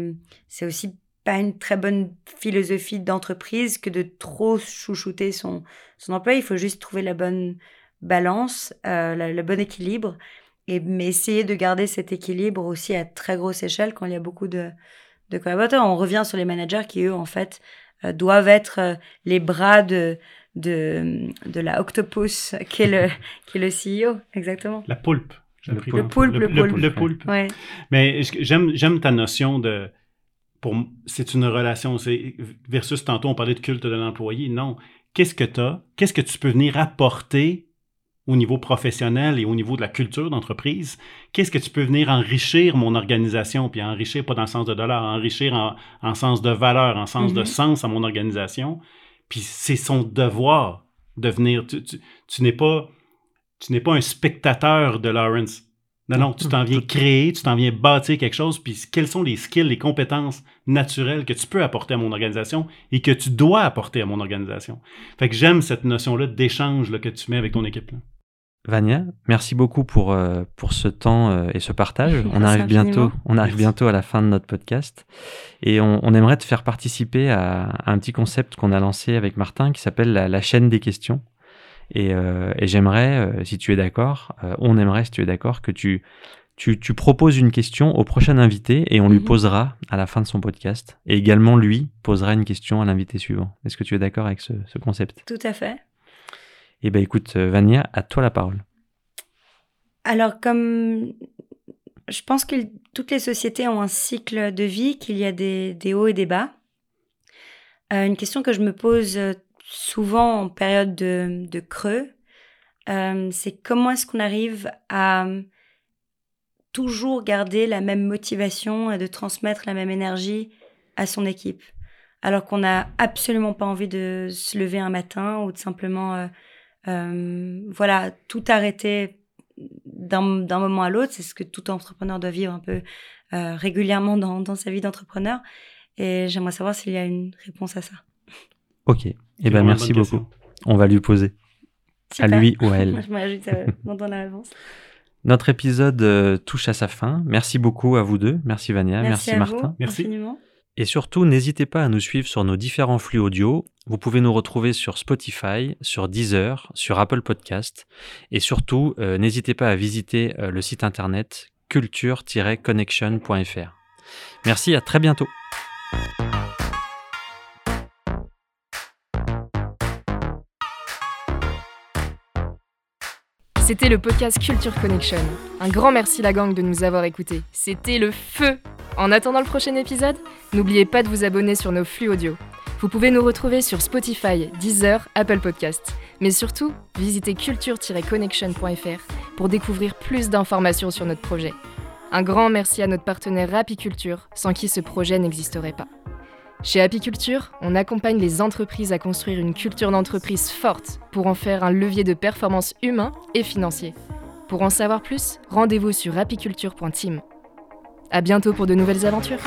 c'est aussi pas une très bonne philosophie d'entreprise que de trop chouchouter son son emploi. Il faut juste trouver la bonne balance, euh, le bon équilibre et mais essayer de garder cet équilibre aussi à très grosse échelle quand il y a beaucoup de, de collaborateurs. On revient sur les managers qui, eux, en fait, euh, doivent être euh, les bras de, de, de la octopus qui est, le, qui est le CEO, exactement. La poulpe. Le, poulpe, le poulpe, le, poulpe. Le, poulpe. Ouais. Mais j'aime, ta notion de... C'est une relation, c'est versus tantôt on parlait de culte de l'employé. Non, qu'est-ce que tu as, qu'est-ce que tu peux venir apporter au niveau professionnel et au niveau de la culture d'entreprise, qu'est-ce que tu peux venir enrichir mon organisation, puis enrichir pas dans le sens de dollar, enrichir en, en sens de valeur, en sens de mm-hmm. sens à mon organisation. Puis c'est son devoir de venir. Tu, tu, n'es pas tu n'es pas un spectateur de Lawrence. Non, non, tu t'en viens créer, tu t'en viens bâtir quelque chose, puis quels sont les skills, les compétences naturelles que tu peux apporter à mon organisation et que tu dois apporter à mon organisation? Fait que j'aime cette notion-là d'échange que tu mets avec ton équipe. Là. Vania, merci beaucoup pour, euh, pour ce temps euh, et ce partage. On arrive, bientôt, on arrive bientôt à la fin de notre podcast et on, on aimerait te faire participer à, un petit concept qu'on a lancé avec Martin qui s'appelle la, chaîne des questions. Et, euh, et j'aimerais, si tu es d'accord, on aimerait, si tu es d'accord, que tu, tu, tu, proposes une question au prochain invité et on lui mhm. posera à la fin de son podcast. Et également, lui posera une question à l'invité suivant. Est-ce que tu es d'accord avec ce, ce concept? Tout à fait. Eh bien, écoute, euh, Vania, à toi la parole. Alors, comme je pense que toutes les sociétés ont un cycle de vie, qu'il y a des, hauts et des bas. Euh, une question que je me pose euh, souvent en période de, creux, c'est comment est-ce qu'on arrive à toujours garder la même motivation et de transmettre la même énergie à son équipe, alors qu'on n'a absolument pas envie de se lever un matin ou de simplement voilà, tout arrêter d'un moment à l'autre, c'est ce que tout entrepreneur doit vivre un peu euh, régulièrement dans, dans, sa vie d'entrepreneur. Et j'aimerais savoir s'il y a une réponse à ça. Ok, et eh ben merci beaucoup. On va lui poser. À lui ou à elle. Je m'ajoute euh, dans la réponse. Notre épisode touche à sa fin. Merci beaucoup à vous deux. Merci Vania, merci, merci Martin. merci. Infiniment. Et surtout, n'hésitez pas à nous suivre sur nos différents flux audio. Vous pouvez nous retrouver sur Spotify, sur Deezer, sur Apple Podcast. Et surtout, euh, n'hésitez pas à visiter euh, le site internet culture-connection.fr. Merci, à très bientôt. C'était le podcast Culture Connection. Un grand merci la gang de nous avoir écoutés. C'était le feu en attendant le prochain épisode, n'oubliez pas de vous abonner sur nos flux audio. Vous pouvez nous retrouver sur Spotify, Deezer, Apple Podcasts. Mais surtout, visitez culture-connection.fr pour découvrir plus d'informations sur notre projet. Un grand merci à notre partenaire Apiculture, sans qui ce projet n'existerait pas. Chez Apiculture, on accompagne les entreprises à construire une culture d'entreprise forte pour en faire un levier de performance humain et financier. Pour en savoir plus, rendez-vous sur apiculture.team. À bientôt pour de nouvelles aventures.